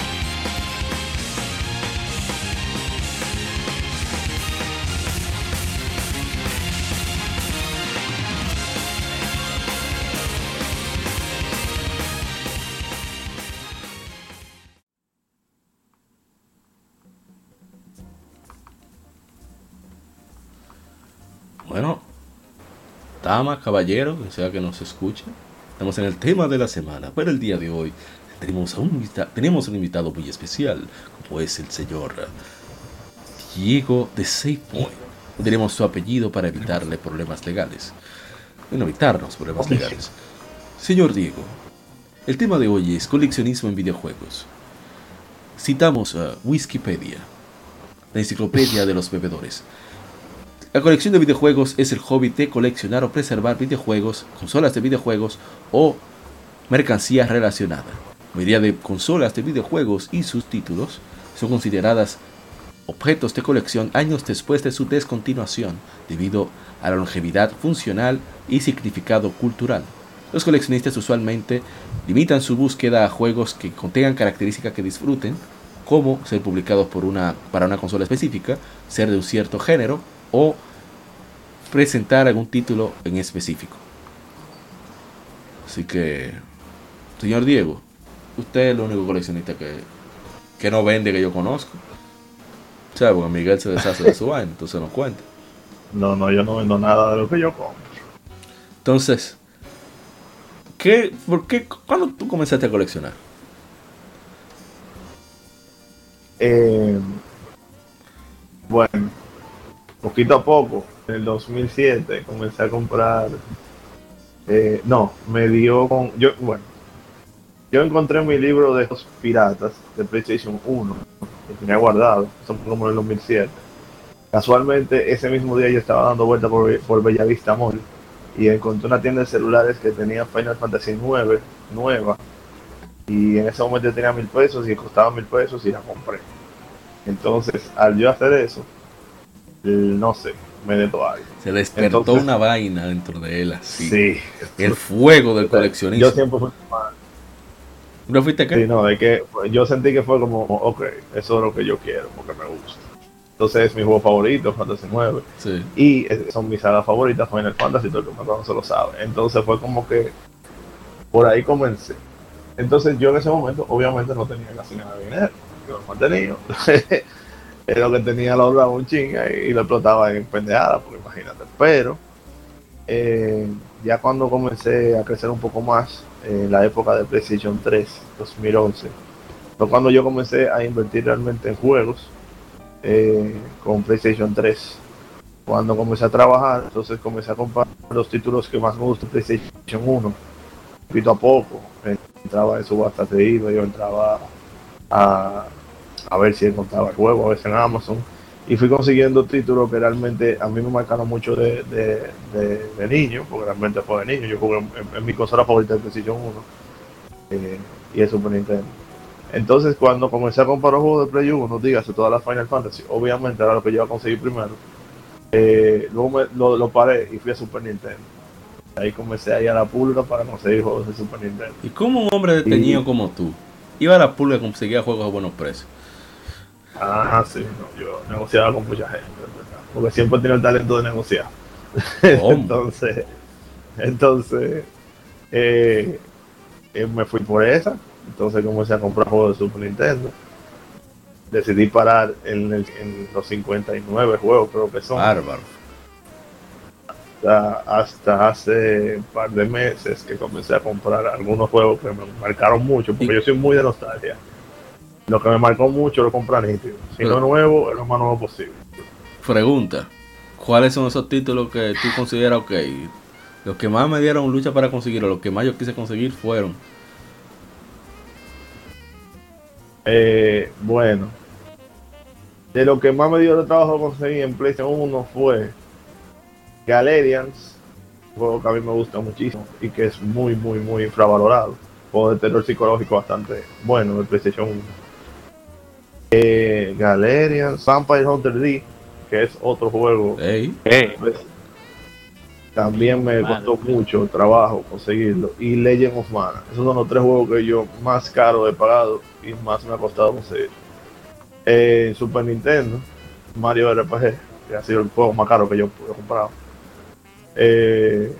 Damas, caballeros, que sea que nos escuche, estamos en el tema de la semana. Pero el día de hoy tenemos, a un, invita- tenemos un invitado muy especial, como es el señor Diego de SafePoint. Tenemos su apellido para evitarle problemas legales. Bueno, evitarnos problemas legales. Señor Diego, el tema de hoy es coleccionismo en videojuegos. Citamos a Wikipedia, la enciclopedia de los bebedores. La colección de videojuegos es el hobby de coleccionar o preservar videojuegos, consolas de videojuegos o mercancía relacionada. La de consolas de videojuegos y sus títulos son consideradas objetos de colección años después de su descontinuación debido a la longevidad funcional y significado cultural. Los coleccionistas usualmente limitan su búsqueda a juegos que contengan características que disfruten, como ser publicados por una, para una consola específica, ser de un cierto género o presentar algún título en específico. Así que, señor Diego, usted es el único coleccionista que, que no vende que yo conozco. O sea, porque Miguel se deshace de su *laughs* vaina, entonces nos cuenta. No, no, yo no vendo nada de lo que yo compro. Entonces, ¿qué, por qué, ¿cuándo tú comenzaste a coleccionar? Eh, bueno, poquito a poco, en el 2007 comencé a comprar. eh, no, me dio con. Yo, bueno, yo encontré mi libro de los piratas de PlayStation 1 que tenía guardado, fue como en el 2007. Casualmente, ese mismo día yo estaba dando vuelta por, por Bellavista Mall y encontré una tienda de celulares que tenía Final Fantasy 9 nueva y en ese momento tenía mil pesos y costaba mil pesos y la compré. Entonces, al yo hacer eso, no sé, me detonó algo. Se despertó Entonces- una vaina dentro de él así. Sí. El fuego del Yo coleccionista. siempre fui fan. ¿No fuiste qué? Sí, no, de que yo sentí que fue como, ok, eso es lo que yo quiero porque me gusta. Entonces es mi juego favorito, Fantasy 9. Sí. Y es- son mis sagas favoritas, Final Fantasy, todo el que me conoce lo sabe. Entonces fue como que por ahí comencé. Entonces yo en ese momento, obviamente, no tenía casi nada de dinero. Yo lo mantenía. *laughs* lo que tenía lo ahorraba un chinga y, lo explotaba en pendejadas, porque imagínate. Pero eh, ya cuando comencé a crecer un poco más, en la época de PlayStation 3, 2011, fue cuando yo comencé a invertir realmente en juegos eh, con PlayStation 3 cuando comencé a trabajar, entonces comencé a comprar los títulos que más me gustan PlayStation 1, poquito a poco. Entraba en subastas de eBay, yo entraba a, a ver si encontraba el juego, a veces en Amazon, y fui consiguiendo títulos que realmente a mí me marcaron mucho de, de, de- de niño, porque realmente fue de niño. Yo jugué en, en mi consola favorita de PlayStation 1 eh, y el Super Nintendo. Entonces, cuando comencé a comprar los juegos de Play 1, dígase todas las Final Fantasy, obviamente era lo que yo iba a conseguir primero. Eh, luego me- lo, lo paré y fui a Super Nintendo. Ahí comencé a ir a la pulga para conseguir juegos de Super Nintendo. ¿Y cómo un hombre detenido como tú iba a la pulga y conseguía juegos a buenos precios? Ah, sí, no, yo negociaba con mucha gente, ¿verdad? porque siempre tenido el talento de negociar. *laughs* Entonces, entonces eh, eh, me fui por esa. Entonces comencé a comprar juegos de Super Nintendo. Decidí parar en, el- en los 59 juegos, creo que son. Bárbaro. hasta, hasta hace un par de meses que comencé a comprar algunos juegos que me marcaron mucho, porque Y- yo soy muy de nostalgia. Lo que me marcó mucho lo compré nítido. Si no nuevo, es lo más nuevo posible. Pregunta. ¿Cuáles son esos títulos que tú consideras ok? Los que más me dieron lucha para conseguirlo, los que más yo quise conseguir fueron. Eh, bueno, de lo que más me dio de trabajo conseguir en PlayStation 1 fue Galerians, un juego que a mí me gusta muchísimo y que es muy, muy, muy infravalorado. Juego de terror psicológico bastante bueno de PlayStation 1. Eh, Galerians, Vampire Hunter D, que es otro juego pues, también me costó mucho trabajo conseguirlo. Y Legend of Mana. Esos son los tres juegos que yo más caro he pagado y más me ha costado conseguir. Eh, Super Nintendo, Mario RPG, que ha sido el juego más caro que yo he comprado. Eh,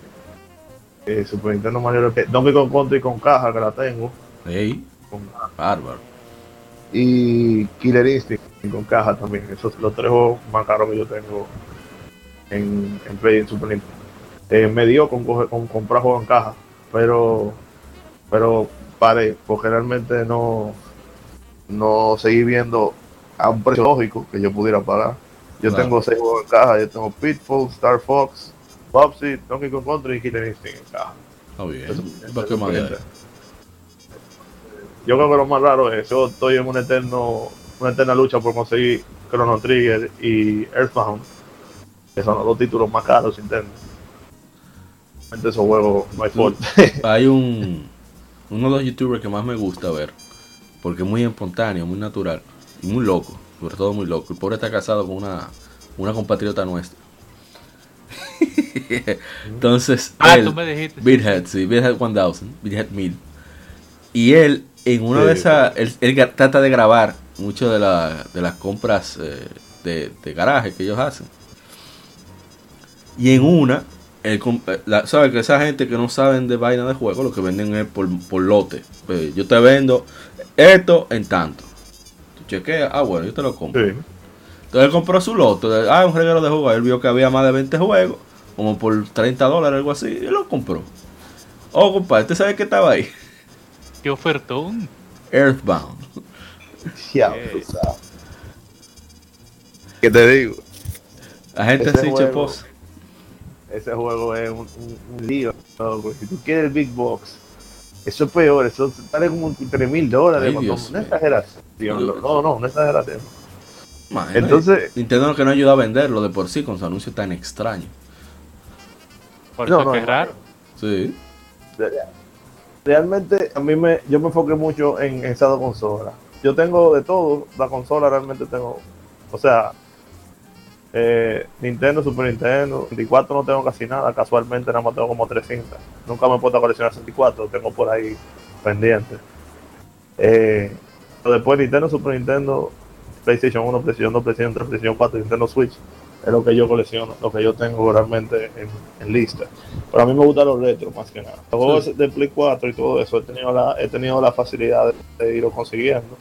eh, Super Nintendo Mario RPG, Donkey Kong Country con caja que la tengo. ey, con- bárbaro. Y Killer Instinct con caja también. Esos son los tres juegos más caros que yo tengo en, en Play en Super Nintendo. Eh, me dio con, con comprar juegos en caja, pero pero paré, porque realmente no, no seguí viendo a un precio lógico que yo pudiera pagar. Yo Claro. tengo seis juegos en caja, yo tengo Pitfall, Star Fox, Bobsy, Donkey Kong Country y Killer Instinct en caja. Está bien. Eso- ¿Para qué más de ahí? Yo creo que lo más raro es yo estoy en un eterno, una eterna lucha por conseguir Chrono Trigger y Earthbound, que son los dos títulos más caros Nintendo. Realmente esos juegos no hay forma. *laughs* Hay un uno de los youtubers que más me gusta ver, porque es muy espontáneo, muy natural y muy loco, sobre todo muy loco. El pobre está casado con una, una compatriota nuestra. *laughs* Entonces, Ah, él, tú me dijiste. Beathead, sí, Beathead 1000, Beathead 1000. Y él, en una Sí. de esas, él, trata de grabar mucho de, la- de las compras eh, de, de garaje que ellos hacen. Y en una, eh, la- ¿sabes que esa gente que no saben de vaina de juego, lo que venden es por, por lote? Pues, yo te vendo esto en tanto. Tú chequeas, ah, bueno, yo te lo compro. Sí. Entonces él compró su loto. de, Ah, un regalo de juegos. Él vio que había más de 20 juegos, como por 30 dólares, algo así, y lo compró. Oh, compadre, ¿usted sabe qué estaba ahí? Qué ofertón. Earthbound. *laughs* Ya. ¿Qué te digo? La gente Ese juego- cheposa. Ese juego es un, un- un lío. loco. Si tú quieres el Big Box, eso es peor. Eso sale como 3 mil dólares. Ay, Dios Una exageración. No, no, una exageración. Imagínate. Entonces, Nintendo que no ayuda a venderlo de por sí con su anuncio tan extraño. Por No, eso no, que es raro. Sí. Realmente a mí me, yo me enfoqué mucho en, en esas dos consolas. Yo tengo de todo, la consola realmente tengo, o sea, eh, Nintendo, Super Nintendo, 64 no tengo casi nada, casualmente nada más tengo como 300. Nunca me he puesto a coleccionar 64, tengo por ahí pendiente. Eh, pero después Nintendo, Super Nintendo, PlayStation 1, PlayStation 2, PlayStation 3, PlayStation 4, Nintendo Switch, es lo que yo colecciono, lo que yo tengo realmente en, en lista. Pero a mí me gustan los retros más que nada. Los juegos de Play 4 y todo eso, he tenido la, he tenido la facilidad de, de irlo consiguiendo.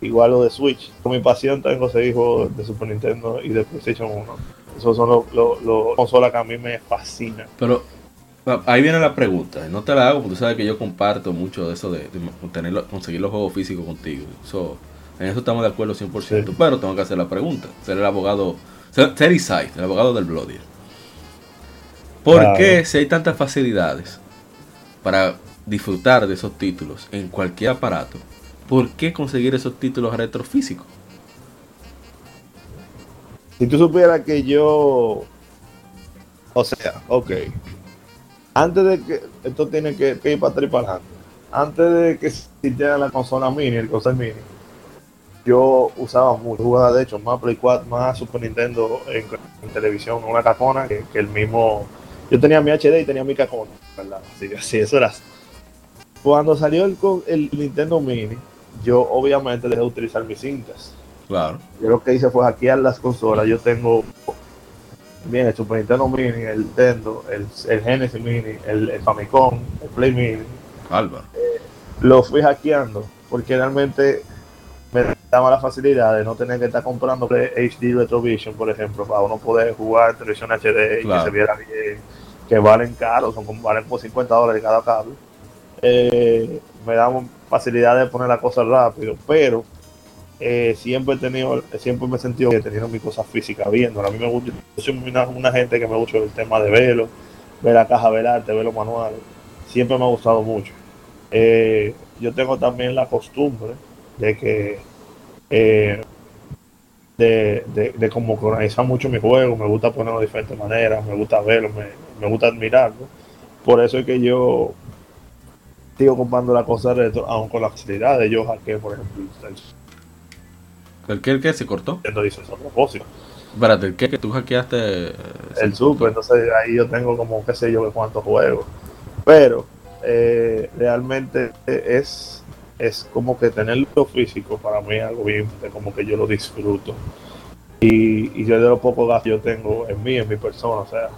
Igual lo de Switch. Con mi pasión en conseguir juegos de Super Nintendo y de PlayStation 1. Esos son los los- los consolas que a mí me fascinan. Pero a- ahí viene la pregunta. No te la hago porque tú sabes que yo comparto mucho de eso de, de tener- conseguir los juegos físicos contigo. So, en eso estamos de acuerdo 100%. Sí. Pero tengo que hacer la pregunta. Ser el abogado, ser Isai, el abogado del Bloody. ¿Por Claro. qué si hay tantas facilidades para disfrutar de esos títulos en cualquier aparato? ¿Por qué conseguir esos títulos retrofísicos? Si tú supieras que yo. O sea, ok. Antes de que. Esto tiene que, que ir para atrás y para adelante. Antes de que existiera la consola mini, el console mini, yo usaba mucho. Jugaba, de hecho, más Play 4, más Super Nintendo en, en televisión, una cajona que, que el mismo. Yo tenía mi HD y tenía mi cajona, ¿verdad? Así, así, eso era. Cuando salió el, el Nintendo Mini, yo obviamente dejé de utilizar mis cintas. Claro. Yo lo que hice fue hackear las consolas. Yo tengo bien el Super Nintendo Mini, el Nintendo, el, el Genesis Mini, el, el Famicom, el Play Mini. Álvaro. Lo fui hackeando porque realmente me daba la facilidad de no tener que estar comprando HD Retrovision, por ejemplo, para uno poder jugar televisión HD y que se viera bien, que valen caros, son como valen por 50 dólares cada cable. Eh, me daba facilidad de poner la cosa rápido, pero eh, siempre he tenido, siempre me he sentido que teniendo mis cosas físicas viendo. A mí me gusta, yo soy una, una gente que me gusta el tema de verlo, ver la caja, ver arte, ver los manuales. Siempre me ha gustado mucho. Eh, yo tengo también la costumbre de que eh, de, de, de como organizar mucho mi juego, me gusta ponerlo de diferentes maneras, me gusta verlo, me, me gusta admirarlo. Por eso es que yo sigo comprando la cosa retro, aun con la facilidad de yo hackear, por ejemplo, el ¿El que, se cortó? Nintendo hizo eso a propósito. Espérate, el que, que tú hackeaste. eh, el. Super, entonces ahí yo tengo como qué sé yo cuántos juegos. Pero eh, realmente es, es como que tenerlo físico para mí es algo bien, como que yo lo disfruto. Y, y yo de los pocos gastos que yo tengo en mí, en mi persona, o sea.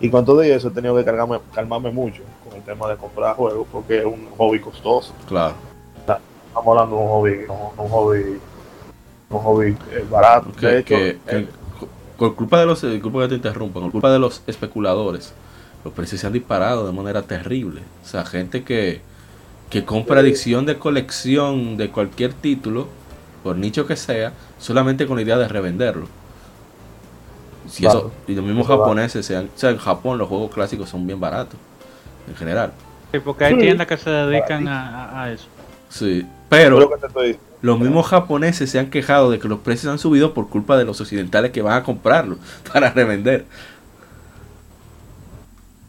Y con todo eso he tenido que cargarme, calmarme mucho con el tema de comprar juegos porque es un hobby costoso. Claro. Estamos hablando de un hobby, un, un hobby, un hobby eh, barato. Que, de hecho, que- que eh, por culpa de los. Disculpa que te interrumpa. Por culpa de los especuladores, los precios se han disparado de manera terrible. O sea, gente que, que compra edición de colección de cualquier título, por nicho que sea, solamente con la idea de revenderlo. Si Claro. eso, y los mismos Eso japoneses, sean, o sea, en Japón los juegos clásicos son bien baratos, en general. Sí, porque hay Sí. tiendas que se dedican a, a- eso. Sí, pero los mismos japoneses se han quejado de que los precios han subido por culpa de los occidentales que van a comprarlo *laughs* para revender.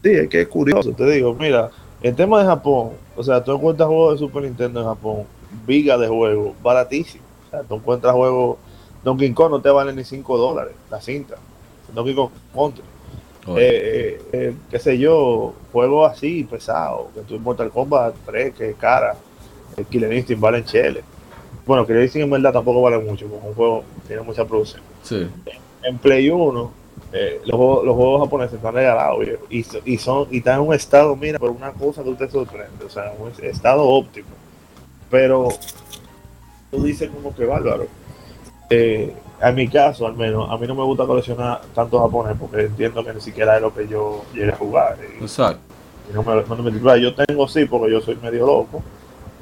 Sí, es que es curioso, te digo, mira, el tema de Japón, o sea, tú encuentras juegos de Super Nintendo en Japón, viga de juego, baratísimo. O sea, tú encuentras juegos, Donkey Kong no te vale ni 5 dólares la cinta. Donkey Kong Country. Eh, eh, eh, qué sé yo, juegos así, pesados, que tú en Mortal Kombat 3, que es cara, el Killer Instinct vale en chele. Bueno, Killer Instinct en verdad tampoco vale mucho, porque es un juego que tiene mucha producción sí, en Play 1, eh, los, juegos, los juegos japoneses están regalados viejo, y, so- y son y están en un estado, mira, por una cosa que usted sorprende, o sea, un estado óptimo. Pero tú dices como que bárbaro. Eh, en mi caso al menos, a mí no me gusta coleccionar tanto japonés porque entiendo que ni siquiera es lo que yo llegué a jugar. Y, Exacto. y no me, no me titula. Yo tengo sí, porque yo soy medio loco.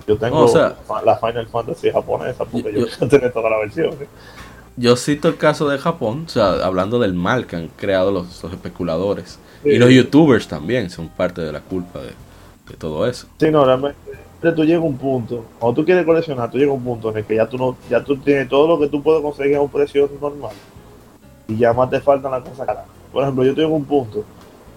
Yo tengo O sea- la Final Fantasy japonesa porque Yo- yo, *laughs* quiero tener todas las versiones. Yo cito el caso de Japón, o sea, hablando del mal que han creado los, los especuladores. Sí. Y los youtubers también son parte de la culpa de, de todo eso. Sí, no, realmente tú llegas a un punto, cuando tú quieres coleccionar, tú llegas a un punto en el que ya tú no, ya tú tienes todo lo que tú puedes conseguir a un precio normal y ya más te faltan las cosas caras. Por ejemplo, yo tengo un punto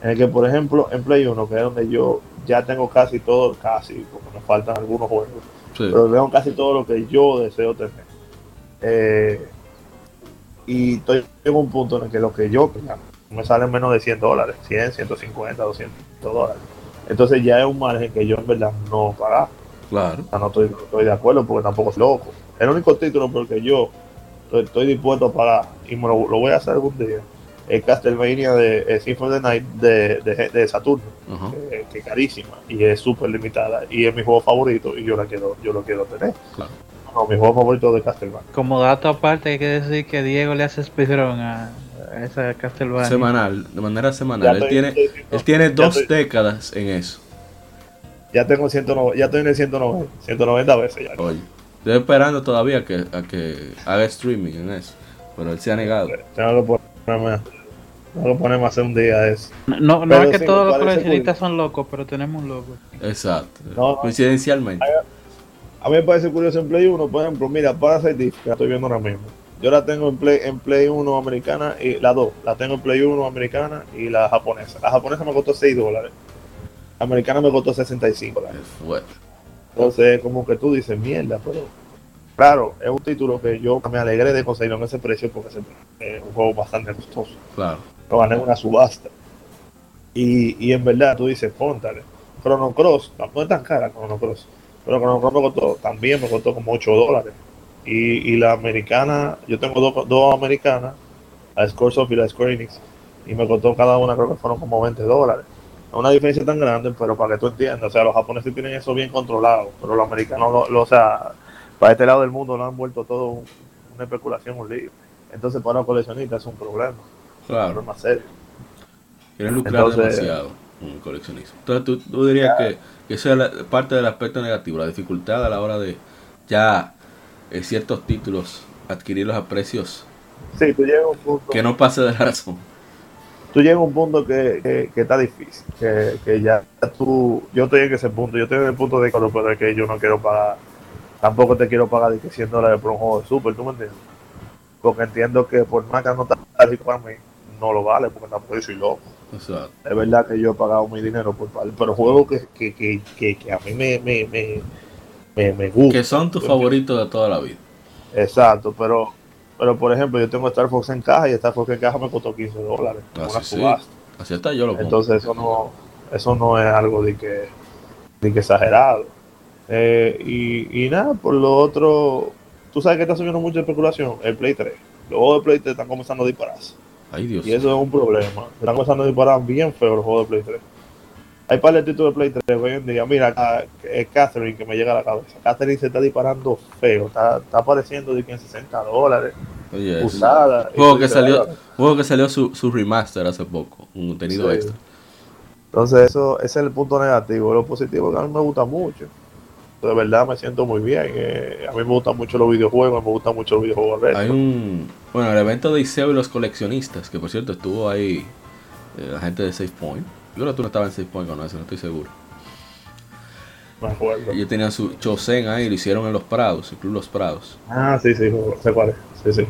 en el que, por ejemplo, en Play 1, que es donde yo ya tengo casi todo, casi, porque me faltan algunos juegos, Sí. pero tengo casi todo lo que yo deseo tener. Eh, y estoy en un punto en el que lo que yo me salen menos de 100 dólares, 100, 150, 200 dólares. Entonces ya es un margen que yo en verdad no pagar. Claro. O sea, no estoy, no estoy de acuerdo porque tampoco soy loco. El único título por el que yo estoy, estoy dispuesto a pagar y me lo, lo voy a hacer algún día es Castlevania de eh, Symphony of the Night de, de, de Saturno, que es carísima y es súper limitada y es mi juego favorito y yo la quiero, yo lo quiero tener. Claro. No, mi juego favorito es de Castlevania. Como dato aparte, hay que decir que Diego le hace speedrun a, a esa Castlevania. Semanal, de manera semanal. Él estoy- tiene, estoy- él tiene dos estoy- décadas en eso. Ya tengo 190, ya estoy en el 190, 190 veces ya. Oye, estoy esperando todavía que, a que haga streaming en eso. Pero él se ha negado. Tengo que ponerme, tengo que ponerme a hacer un día eso. No, no, no es que sí, todos los coleccionistas son locos, pero tenemos un loco. Exacto. No, no. Coincidencialmente. A mí me parece curioso en Play 1, por ejemplo, mira, Parasite que la estoy viendo ahora mismo. Yo la tengo en Play, en Play 1 americana y la 2. La tengo en Play 1 americana y la japonesa. La japonesa me costó 6 dólares. La americana me costó 65 dólares. Fuerte. Entonces, como que tú dices, mierda, pero. Claro, es un título que yo me alegré de conseguirlo en ese precio porque es un juego bastante costoso. Claro. Lo gané en una subasta. Y, y en verdad tú dices, póntale. Chrono Cross, no es tan cara Chrono Cross, pero Chrono Cross me costó, también me costó como 8 dólares. Y, y la americana, yo tengo dos, dos americanas, la Squaresoft y la Square Enix, y me costó cada una, creo que fueron como 20 dólares. No una diferencia tan grande, pero para que tú entiendas, o sea, los japoneses tienen eso bien controlado, pero los americanos, lo, lo- o sea, para este lado del mundo lo han vuelto todo un- una especulación, un lío. Entonces, para los coleccionistas es un problema, un Claro. problema serio. Quieren lucrar Entonces- demasiado con el coleccionismo. Entonces tú, tú dirías que, que eso es la- parte del aspecto negativo, la dificultad a la hora de ya eh, ciertos títulos adquirirlos a precios Sí, tú llegas a un punto, que no pase de la razón. tú llegas a un punto que, que, que está difícil, que, que ya tú, yo estoy en ese punto, yo estoy en el punto de que, yo no quiero pagar, tampoco te quiero pagar de que 100 dólares por un juego de Super, ¿tú me entiendes? Porque entiendo que por más que no está así para mí, no lo vale, porque tampoco yo soy loco. Es verdad que yo he pagado mi dinero por pero juegos que, que, que, que, a mí me, me, me, me, me gustan. que son tus favoritos de toda la vida. Exacto, pero pero por ejemplo, yo tengo Star Fox en caja y Star Fox en caja me costó 15 dólares. Así una sí. subasta. Así está, yo lo. Entonces eso no, eso no es algo de que, de que exagerado. Eh, y, y nada, por lo otro, tú sabes que está subiendo mucha especulación, el Play 3. Los juegos de Play 3 están comenzando a dispararse. Ay, Dios. Y eso es un problema. Están comenzando a disparar bien feo los juegos de Play 3. Hay par de títulos de Play 3 hoy en día. Mira, es Catherine que me llega a la cabeza. Catherine se está disparando feo. Está, está apareciendo de que en 60 dólares. Oye, es Usada. juego que salió, juego que salió su, su remaster hace poco, un contenido Sí. extra. Entonces, eso ese es el punto negativo. Lo positivo que a mí me gusta mucho. De verdad me siento muy bien. eh, a mí me gustan mucho los videojuegos, me gustan mucho los videojuegos retro. Hay un. Bueno, el evento de Iseo y los coleccionistas, que por cierto estuvo ahí eh, la gente de Save Point. Yo creo que tú no estabas en Save Point con eso, no estoy seguro. Me acuerdo. Ellos tenían su Chosen ahí, lo hicieron en Los Prados, el Club Los Prados. Ah, sí, sí, sé cuál es. Sí, sí.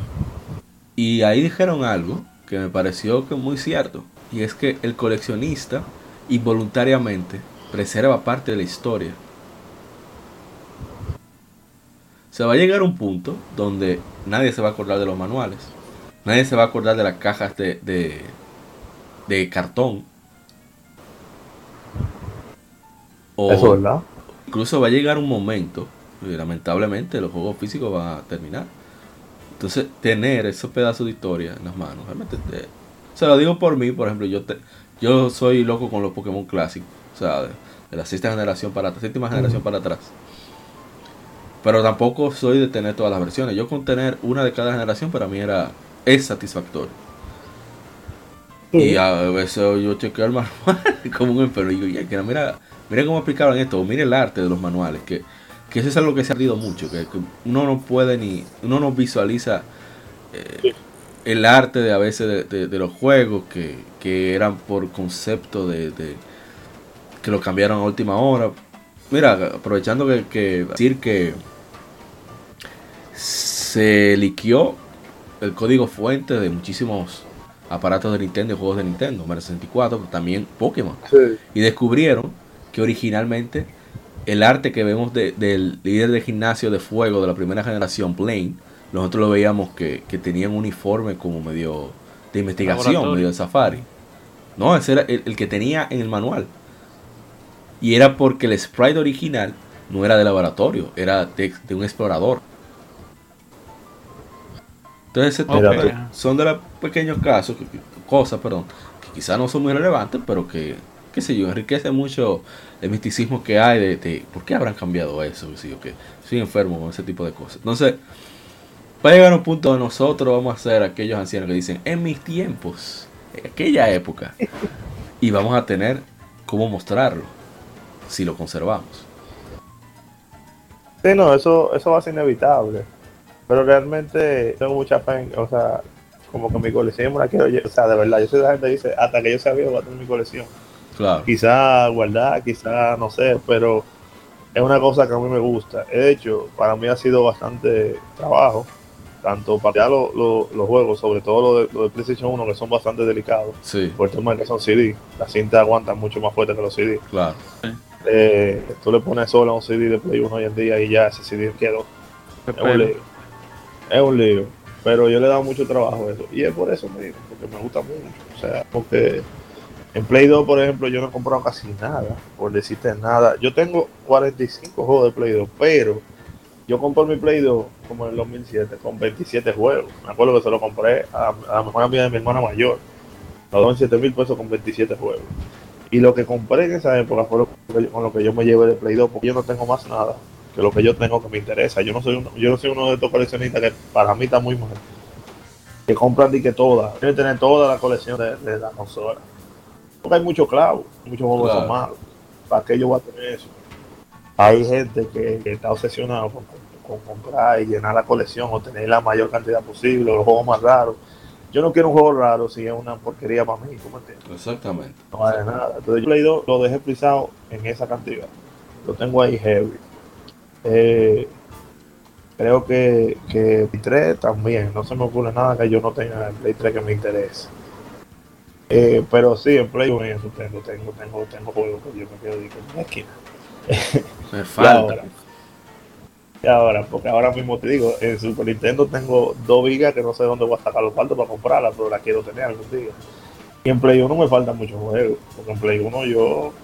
Y ahí dijeron algo que me pareció que muy cierto. Y es que el coleccionista involuntariamente preserva parte de la historia. Se va a llegar a un punto donde nadie se va a acordar de los manuales. Nadie se va a acordar de las cajas de, de, de cartón. O Eso es verdad. incluso va a llegar un momento, y lamentablemente los juegos físicos van a terminar. Entonces, tener esos pedazos de historia en las manos, realmente, te- se lo digo por mí, por ejemplo, yo te, yo soy loco con los Pokémon clásicos, o sea, de, de la sexta generación para séptima generación para atrás. Pero tampoco soy de tener todas las versiones. Yo con tener una de cada generación para mí era es satisfactorio. Y a veces yo chequeo el manual *laughs* como un enfermo y digo, mira, mira cómo explicaron esto, o mire el arte de los manuales, que, que eso es algo que se ha perdido mucho, que, que uno no puede ni, uno no visualiza eh, el arte de a veces de, de- de los juegos que, que eran por concepto de, de- que lo cambiaron a última hora. Mira, aprovechando que, que decir que se liqueó el código fuente de muchísimos aparatos de Nintendo y juegos de Nintendo, Mario 64, también Pokémon. Sí. Y descubrieron que originalmente el arte que vemos de- del líder de gimnasio de fuego de la primera generación, Blaine, nosotros lo veíamos que, que tenía un uniforme como medio de investigación, medio de safari. No, ese era el, el que tenía en el manual. Y era porque el sprite original no era de laboratorio, era de, de un explorador. Entonces tú. son de los pequeños casos, cosas, perdón, que quizás no son muy relevantes, pero que, qué sé yo, enriquece mucho el misticismo que hay de, de por qué habrán cambiado eso, que soy enfermo con ese tipo de cosas. Entonces, va a llegar un punto donde nosotros vamos a ser aquellos ancianos que dicen, en mis tiempos, en aquella época, *laughs* y vamos a tener cómo mostrarlo, si lo conservamos. Sí, no, eso, eso va a ser inevitable. Pero realmente tengo mucha fe en, o sea, como que mi colección me la quiero, o sea, de verdad, yo soy de la gente que dice, hasta que yo sea viejo voy a tener mi colección. Claro, Quizá guardar, quizá no sé, pero es una cosa que a mí me gusta. De hecho, para mí ha sido bastante trabajo, tanto para ya lo- lo- los juegos, sobre todo lo de, lo de PlayStation 1, que son bastante delicados, sí, por el tema de que son CD. Las cintas aguantan mucho más fuerte que los CD. claro. Eh, tú le pones solo a un CD de Play 1 hoy en día y ya ese CD quedó. Es un. Es un lío. Pero yo le he dado mucho trabajo a eso. Y es por eso mismo, porque me gusta mucho. O sea, porque en Play 2, por ejemplo, yo no he comprado casi nada. Por decirte nada. Yo tengo 45 juegos de Play 2, pero yo compré mi Play 2 como en el 2007 con 27 juegos. Me acuerdo que se lo compré a, la mejor amiga de mi hermana mayor. Los 27 mil pesos con 27 juegos. Y lo que compré en esa época fue lo que con lo que yo me llevé de Play 2, porque yo no tengo más nada que lo que yo tengo que me interesa. Yo no soy uno, yo no soy uno de estos coleccionistas que para mí está muy mal. Que compran y que toda, quieren tener toda la colección de, de la consola. Porque hay muchos clavos, muchos juegos son malos. ¿Para qué yo voy a tener eso? Hay gente que, que está obsesionada con, con comprar y llenar la colección o tener la mayor cantidad posible, los juegos más raros. Yo no quiero un juego raro si es una porquería para mí, ¿tú me entiendes? Exactamente. No vale nada. Entonces yo Play 2 lo dejé frisado en esa cantidad. Lo tengo ahí heavy. Eh, creo que, que Play 3 también. No se me ocurre nada que yo no tenga en Play 3 que me interese. Eh, pero sí, en Play 1 y en Super Nintendo tengo, tengo, tengo juegos que yo me quedo en la esquina. *laughs* Me Y falta. ahora, y ahora, porque ahora mismo te digo, en Super Nintendo tengo dos vigas que no sé dónde voy a sacar los cuartos para comprarlas, pero las quiero tener algún día. Y en Play 1 me faltan muchos juegos, porque en Play 1 yo,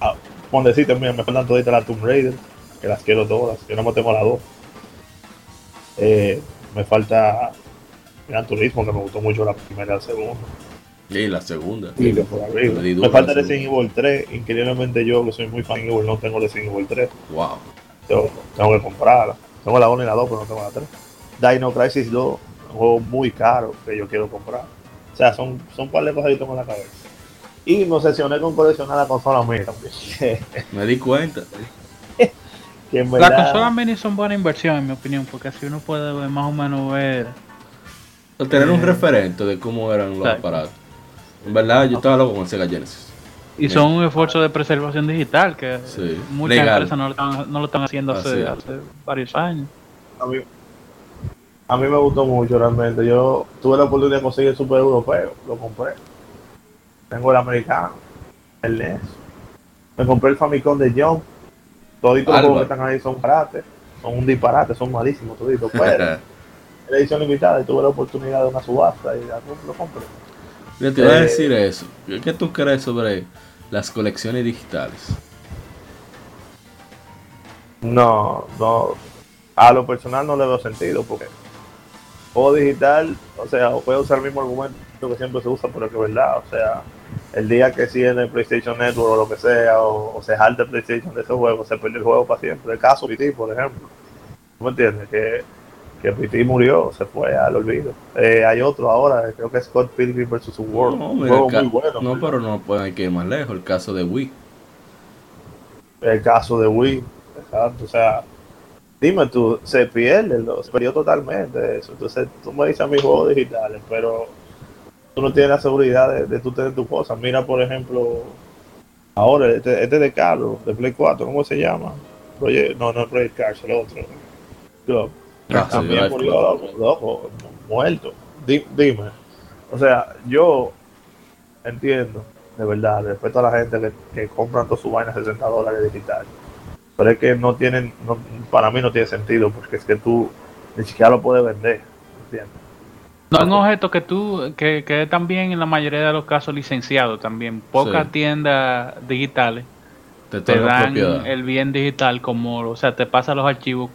ah, por decirte, mira, me faltan toditas las Tomb Raider, que las quiero todas, yo no me tengo las dos. Eh, me falta Gran Turismo, que me gustó mucho la primera y la segunda. Y la segunda. Y que por di duro Me falta Resident Evil 3, increíblemente yo, que soy muy fan de Evil, no tengo Resident Evil 3. Wow. Tengo, tengo que comprarla. Tengo la 1 y la 2, pero no tengo la 3. Dino Crisis 2, un juego muy caro que yo quiero comprar. O sea, son, son un par de cosas que yo tengo en la cabeza. Y me obsesioné con coleccionar la consola mía también. *laughs* Me di cuenta. Que en Las consolas mini son buena inversión, en mi opinión, porque así uno puede ver más o menos ver. Tener un Eh. referente de cómo eran los Exacto. aparatos. En verdad, yo estaba loco con el Sega Genesis. Y Bien. son un esfuerzo de preservación digital que Sí. muchas Legal. empresas no lo están, no lo están haciendo hace, es. hace varios años. a mí, a mí me gustó mucho realmente. Yo tuve la oportunidad de conseguir el Super Europeo, lo compré. Tengo el americano, el NES. Me compré el Famicom de John. Toditos los juegos que están ahí son disparate, son un disparate, son malísimos toditos. Pero la edición limitada y tuve la oportunidad de una subasta y ya lo compré. Mira, te iba a Eh. decir eso. ¿Qué tú crees sobre las colecciones digitales? No, no. A lo personal no le veo sentido porque juego digital, o sea, voy a usar el mismo argumento. que siempre se usa, pero que es verdad, o sea, el día que si en el PlayStation Network o lo que sea, o, se jalta el PlayStation de ese juego, se pierde el juego para siempre. El caso PT, por ejemplo. ¿tú ¿Me entiendes? Que, que PT murió, se fue al olvido. Eh, hay otro ahora, creo que es Scott Pilgrim vs. World. No, juego muy bueno. No, pero no pueden ir más lejos. El caso de Wii. El caso de Wii, exacto. O sea, dime tú, se pierde, se perdió totalmente eso. Entonces, tú me dices a mis juegos digitales, pero tú no tienes la seguridad de, de tú tener tu cosa. Mira, por ejemplo, ahora este, este de Carlos, de Play 4, ¿cómo se llama? no, no es Project Cars, el otro. Club. Ah, también murió loco, muerto. dime. O sea, yo entiendo, de verdad, respeto a la gente que, que compran todas sus vainas 60 dólares digital. Pero es que no tienen, para mí no tiene sentido, porque es que tú ni siquiera lo puedes vender. ¿Entiendes? No un objeto que tú, que, que es también en la mayoría de los casos licenciado también. Pocas tiendas digitales te, dan el bien digital como, o sea, te pasa los archivos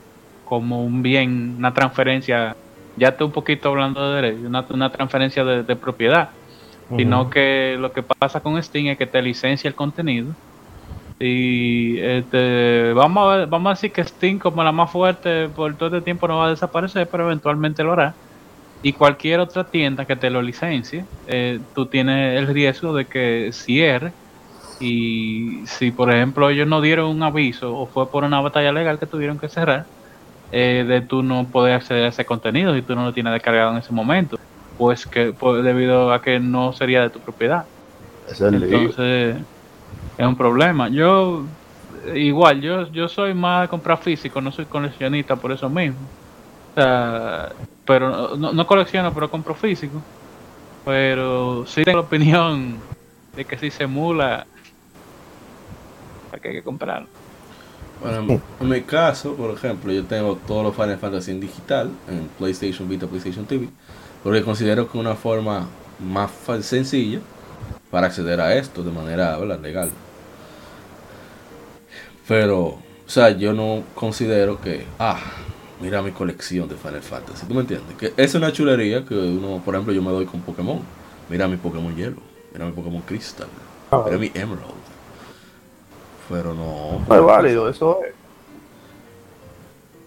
como un bien, una transferencia, ya estoy un poquito hablando de derecho, una, una transferencia de, propiedad, sino que lo que pasa con Steam es que te licencia el contenido y este, vamos, a vamos a decir que Steam como la más fuerte por todo este tiempo no va a desaparecer, pero eventualmente lo hará y cualquier otra tienda que te lo licencie, eh, tú tienes el riesgo de que cierre. Y si, por ejemplo, ellos no dieron un aviso o fue por una batalla legal que tuvieron que cerrar, eh, de tú no poder acceder a ese contenido si tú no lo tienes descargado en ese momento, pues que pues, debido a que no sería de tu propiedad. Entonces, es un problema. Yo, igual, yo, yo soy más de comprar físico, no soy coleccionista por eso mismo. O sea, pero no, no colecciono, pero compro físico. Pero sí tengo la opinión de que si se emula, que hay que comprarlo. En mi caso, por ejemplo, yo tengo todos los Final Fantasy en digital, en PlayStation Vita, PlayStation TV, porque considero que es una forma más sencilla para acceder a esto de manera legal. Pero, o sea, yo no considero que, ah, mira mi colección de Final Fantasy. ¿Tú me entiendes? Que es una chulería que uno, por ejemplo, yo me doy con Pokémon. Mira mi Pokémon Hielo, mira mi Pokémon Crystal, ah. mira mi Emerald. Pero no. No es válido, eso es.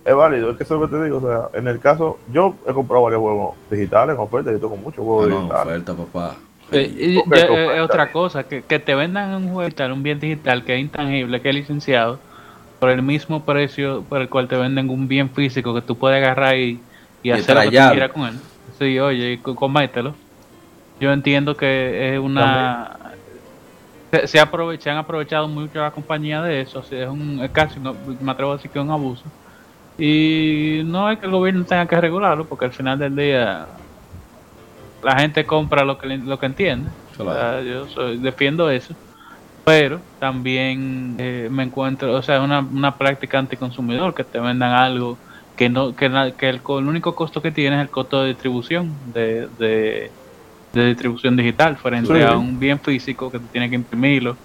Es válido, es que eso es lo que te digo. O sea, en el caso, yo he comprado varios juegos digitales en oferta, yo tengo muchos juegos ah, digitales. oferta, papá. Eh, es otra cosa, que, que te vendan un juego digital, un bien digital que es intangible, que es licenciado, por el mismo precio por el cual te venden un bien físico que tú puedes agarrar y, y, hacer lo que quieras con él. Sí, oye, comételo. Yo entiendo que es una... Se, se, han aprovechado mucho la compañía de eso, es, un, es casi, me atrevo a decir que es un abuso. Y no es que el gobierno tenga que regularlo, porque al final del día la gente compra lo que, lo que entiende. yo soy, defiendo eso pero también eh, me encuentro, o sea, una, una práctica anticonsumidor, que te vendan algo que no que, que el, único costo que tiene es el costo de distribución de, de, distribución digital frente a un bien físico que tú tienes que imprimirlo,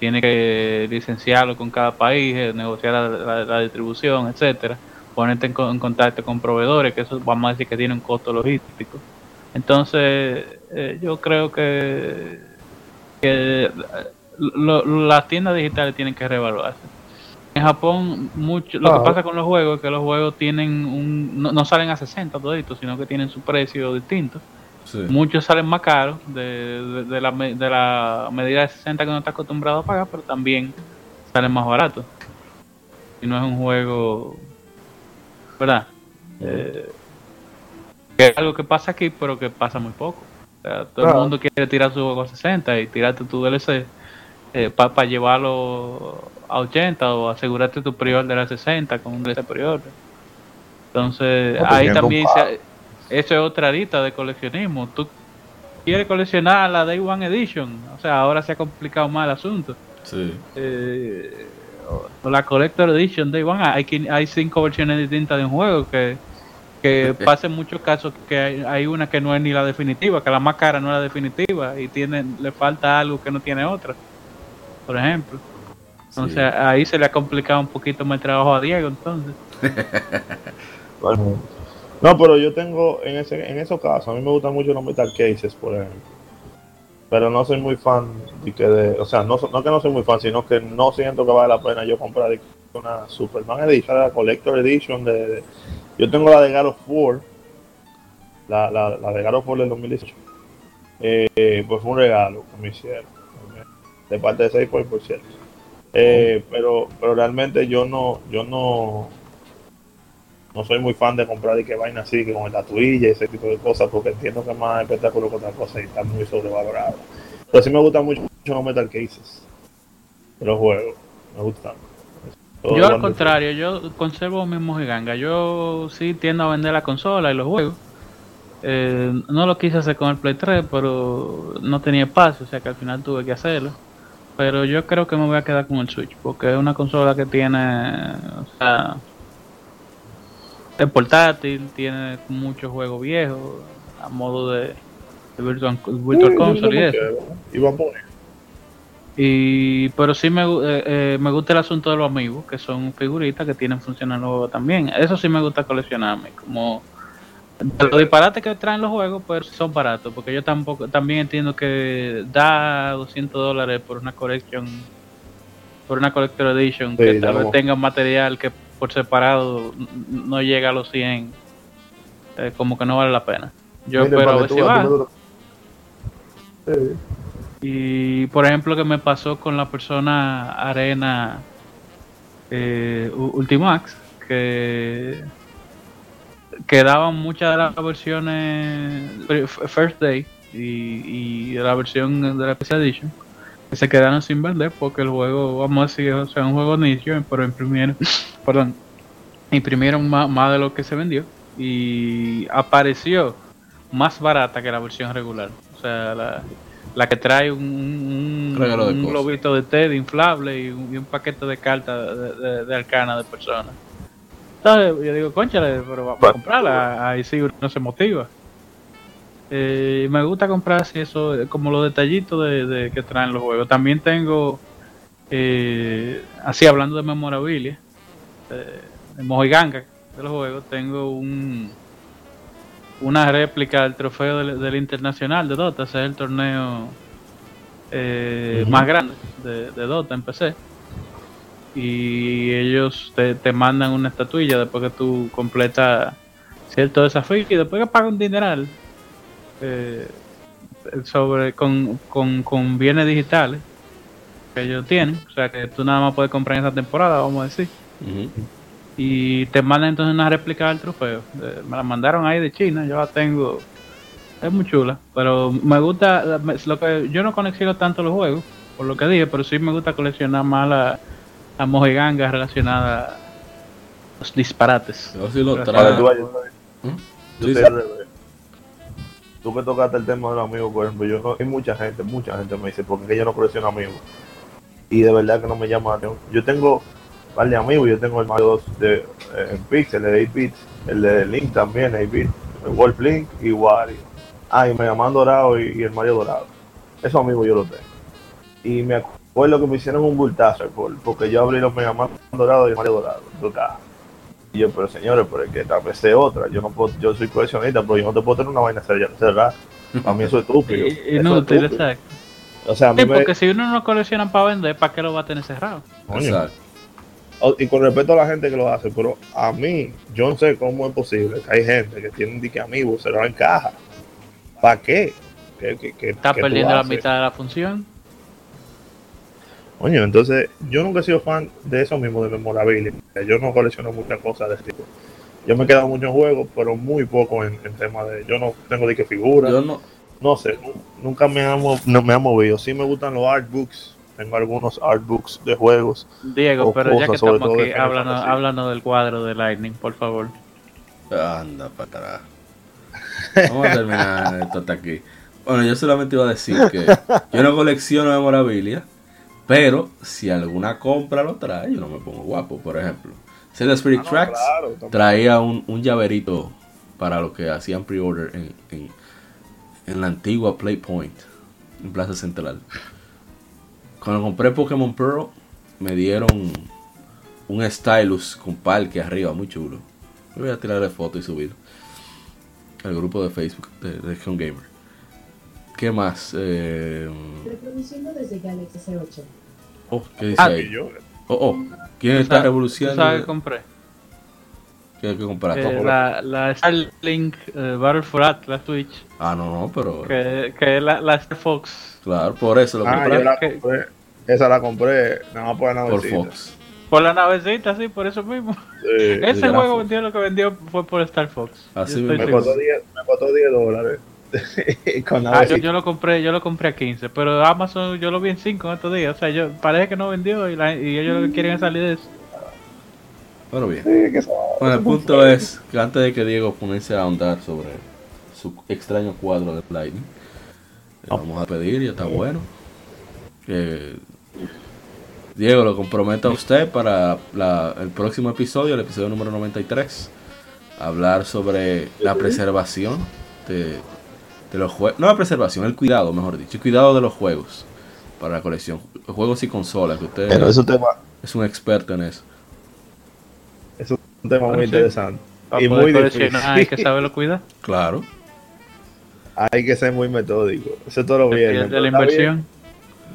tienes que licenciarlo con cada país, eh, negociar la, distribución, etcétera, ponerte en, en, contacto con proveedores, que eso vamos a decir que tiene un costo logístico. Entonces, eh, yo creo que, que las tiendas digitales tienen que reevaluarse. En Japón, mucho, lo que pasa con los juegos es que los juegos tienen un, no, salen a 60 toditos, sino que tienen su precio distinto. Muchos salen más caros de, de, la, de la medida de 60 que uno está acostumbrado a pagar, pero también salen más baratos. Y no es un juego, ¿verdad? Eh, es algo que pasa aquí, pero que pasa muy poco. todo el mundo quiere tirar su juego a 60 y tirarte tu DLC eh, para llevarlo a 80 o asegurarte tu prior de la 60 con un prior. Entonces, pues ahí también eso es otra arita de coleccionismo. Tú quieres coleccionar la Day One Edition, o sea, ahora se ha complicado más el asunto. Sí. Eh, la Collector Edition Day One, hay, hay cinco versiones distintas de un juego que que *laughs* pasa en muchos casos que hay, una que no es ni la definitiva, que la más cara no es la definitiva y tiene le falta algo que no tiene otra por ejemplo. Entonces ahí se le ha complicado un poquito más el trabajo a Diego entonces. *laughs* bueno, No, pero yo tengo, en ese en esos casos, a mí me gustan mucho los Metal Cases, por ejemplo. Pero no soy muy fan de que de, o sea, no, no que no soy muy fan, sino que no siento que vale la pena yo comprar una Superman Edition, la Collector Edition de, de- yo tengo la de God of War, la, la, la de God of War del 2018. Eh, pues fue un regalo que me hicieron, de parte de Safeway, por cierto. Eh, pero, pero realmente yo no, yo no, no soy muy fan de comprar y que vaina así, que con la tuilla y ese tipo de cosas, porque entiendo que es más espectáculo que otra cosa y está muy sobrevalorado. Pero sí me gustan mucho, mucho los Metal Cases de los juegos, me gustan. Todo Yo al contrario, yo conservo mi mojiganga. Yo sí tiendo a vender la consola y los juegos. Eh, no lo quise hacer con el Play 3, pero no tenía espacio, o sea que al final tuve que hacerlo. Pero yo creo que me voy a quedar con el Switch, porque es una consola que tiene, o sea, es portátil, tiene muchos juegos viejos, a modo de, de Virtual, Virtual Console y eso. Y va a poner. Y, pero sí me, eh, eh, me gusta el asunto de los amigos, que son figuritas que tienen juegos también. Eso sí me gusta coleccionarme, como los disparates que traen los juegos, pues son baratos, porque yo tampoco también entiendo que da 200 dólares por una collection, por una collector edition, que tal vez tenga material que por separado no llega a los 100, eh, como que no vale la pena. Yo espero a ver si va. Sí. Y por ejemplo que me pasó con la persona Arena eh, Ultimax, que quedaban muchas de las versiones First Day y, y de la versión de la PC Edition que se quedaron sin vender porque el juego, vamos a decir, o sea, un juego nicho, pero imprimieron, *laughs* perdón, imprimieron más, más de lo que se vendió y apareció más barata que la versión regular. O sea, la, la que trae un, un, un globito de té de inflable y un, y un paquete de cartas de, de, de arcana de personas. Yo digo, conchale, pero vamos a comprarla. Ahí sí uno se motiva. Eh, me gusta comprar así eso, eh, como los detallitos de, de que traen los juegos. También tengo, eh, así hablando de memorabilia, eh, de mojiganga de los juegos, tengo un una réplica del trofeo del, del internacional de Dota, ese es el torneo eh, más grande de, de Dota en PC. Y ellos te, te mandan una estatuilla después que tú completas cierto desafío y después que pagas un dineral eh, sobre con, con, con bienes digitales que ellos tienen, o sea que tú nada más puedes comprar en esa temporada, vamos a decir Ujú. y te mandan entonces una réplica del trofeo. Eh, Me la mandaron ahí de China, yo la tengo. Es muy chula, pero me gusta lo que yo no colecciono tanto los juegos, por lo que dije, pero sí me gusta coleccionar más la, la mojigangas relacionadas a los disparates. Yo sí lo tú. ¿Mm? Sí, sí. Tú que tocaste el tema de los amigos, por ejemplo, yo no, hay mucha gente, mucha gente me dice, porque yo no colecciono amigos. Y de verdad que no me llama la. Yo tengo un par de amigos, yo tengo el Mario 2 de, eh, en Pixel, de 8 bits, el de Link también, 8 bits, el Wolf Link y Wario. Ah, y Mega Man Dorado y, y el Mario Dorado. Esos amigos yo los tengo. Y me acuerdo que me hicieron un bultazo por- porque yo abrí los Mega Man Dorado y el Mario Dorado. en dos cajas. Y yo, pero señores, pero es que vez es otra. Yo no puedo, yo soy coleccionista, pero yo no te puedo tener una vaina cerrada. cerrada. A mí eso es estúpido. *laughs* Y- Eso es estúpido. exacto. O sea, a mí Sí, me- porque si uno no colecciona para vender, ¿para qué lo va a tener cerrado? coño. Exacto. O- Y con respecto a la gente que lo hace, pero a mí, yo no sé cómo es posible que hay gente que tiene dique amigos cerrado en caja. ¿Para qué? ¿Qué, qué, qué- Está perdiendo la mitad de la función. Coño, entonces yo nunca he sido fan de eso mismo, de memorabilia. Yo no colecciono muchas cosas de este tipo. Yo me he quedado en muchos juegos, pero muy poco en, en tema de. Yo no tengo de qué figura. Yo no. No sé, nu- nunca me ha, mo- no me ha movido. Sí me gustan los artbooks. Tengo algunos artbooks de juegos. Diego, pero ya que estamos aquí, háblanos, háblanos del cuadro de Lightning, por favor. Anda para atrás. Vamos a terminar esto hasta aquí. Bueno, yo solamente iba a decir que yo no colecciono memorabilia, pero si alguna compra lo trae, yo no me pongo guapo. Por ejemplo, Zelda Spirit Ah, no, Tracks claro, traía un, un llaverito para los que hacían pre-order en, en, en la antigua Playpoint, en Plaza Central. Cuando compré Pokémon Pearl, me dieron un stylus con parque arriba, muy chulo. Voy a tirarle foto y subir. el grupo de Facebook de Legion Gamer. ¿Qué más? Eh, Reproduciendo desde Galaxy S8. oh, ¿qué dice Ah, ahí? Oh, oh, ¿quién ¿Tú está revolucionando? sabes qué compré? ¿Qué hay que comprar? Eh, la, la Starlink eh, Battle for Atlas Switch, Ah, no, no, pero que, que es la, la Star Fox. claro, por eso lo ah, compré. yo la compré. Esa la compré, nada más por la por navecita. Fox. Por la navecita, sí, por eso mismo. Sí. *laughs* Ese juego vendió lo que vendió fue por Star Fox. Así Me costó 10, me costó 10 dólares. *laughs* Con Ah, yo, lo compré, yo lo compré a 15, pero Amazon yo lo vi en 5 en estos días, o sea, yo parece que no vendió y, la- y ellos lo que quieren es salir de eso. Pero bien. Sí, que eso- Bueno, el punto es que antes de que Diego comience a ahondar sobre su extraño cuadro de Lightning, le vamos a pedir, ya está bueno, que Diego lo comprometa a usted para la- el próximo episodio, el episodio número 93, hablar sobre la preservación de, de los juegos, no la preservación, el cuidado, mejor dicho, el cuidado de los juegos para la colección, juegos y consolas, que usted Pero es un tema, es un experto en eso. es un tema muy Sí. interesante. Para Y poder muy difícil. coleccionar hay que saberlo cuidar. *laughs* Claro. Hay que ser muy metódico. Eso es todo lo pie de la inversión.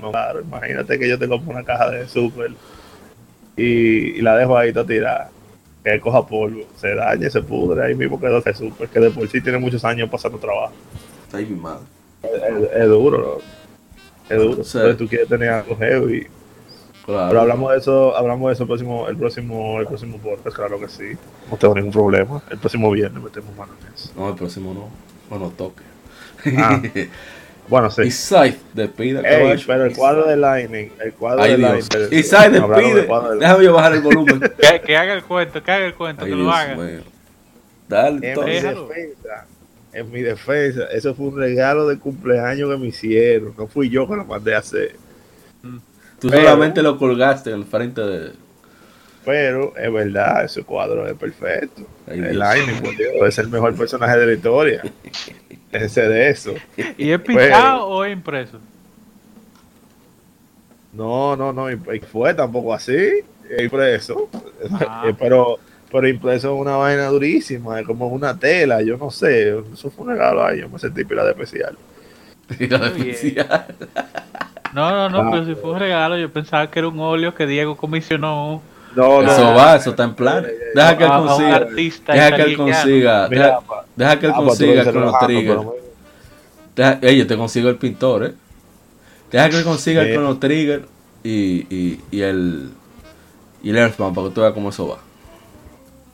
No, claro, imagínate que yo te compro una caja de super y, y la dejo ahí toda tirada. Que coja polvo, se dañe, se pudre, ahí mismo quedó ese super, que de por sí tiene muchos años pasando trabajo. Ay, mi madre. Es, es duro, loco. es duro. Sí. Entonces tú quieres tener algo heavy. Claro. Pero hablamos de eso, hablamos de eso el próximo, el próximo, el próximo podcast, claro que sí. No tengo ningún problema. El próximo viernes metemos mano en eso. No, el próximo no. Bueno, toque. Ah, *laughs* Bueno, sí. Scythe despide, Ey, pero el cuadro de Lightning, el cuadro Ay, de Dios. Lightning. Despide. Déjame yo bajar el volumen. *laughs* Que, que haga el cuento, que haga el cuento, Ay, que lo haga. mío. Dale, en mi defensa, eso fue un regalo de cumpleaños que me hicieron. No fui yo que lo mandé a hacer. Tú pero- solamente lo colgaste en el frente de. Pero es verdad, ese cuadro es perfecto. Ay, el. Lightning, por Dios, es el mejor personaje de la historia. *laughs* Ese de eso. ¿Y es pintado o es impreso? No, no, no, fue tampoco así. es Impreso. Ah. Eh, Pero, pero impreso es una vaina durísima, es como una tela, yo no sé. Eso fue un regalo ahí, yo me sentí pila de especial. Tira de Muy bien. especial. No, no, no, Ah. pero si fue un regalo, yo pensaba que era un óleo que Diego comisionó No, Eso no. va, eso está en plan. Deja que él consiga. artista Deja que él italiano. consiga. Deja, que él ah, consiga con los triggers. pero- Deja, ey, yo te consigo el pintor, eh. Deja que él consiga el. Chrono Trigger y, y, y el. Y el Earthbound para que tú veas cómo eso va.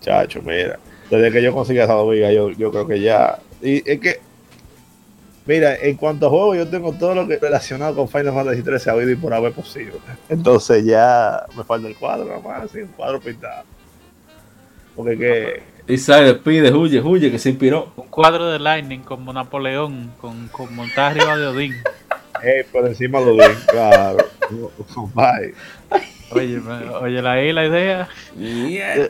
Chacho, mira. Desde que yo consiga esa viga, yo, yo creo que ya. Y es que. Mira, en cuanto a juegos, yo tengo todo lo que relacionado con Final Fantasy 13 habido y por haber posible. Entonces ya me falta el cuadro nada más, así, un cuadro pintado. Porque que. Y sale, despide, huye, huye, que se inspiró. Un cuadro de Lightning como Napoleón, con, con montada arriba de Odín. *laughs* Eh, por encima lo ven, claro. Bye. *laughs* Oye, oye, la, ahí la idea. Mierda.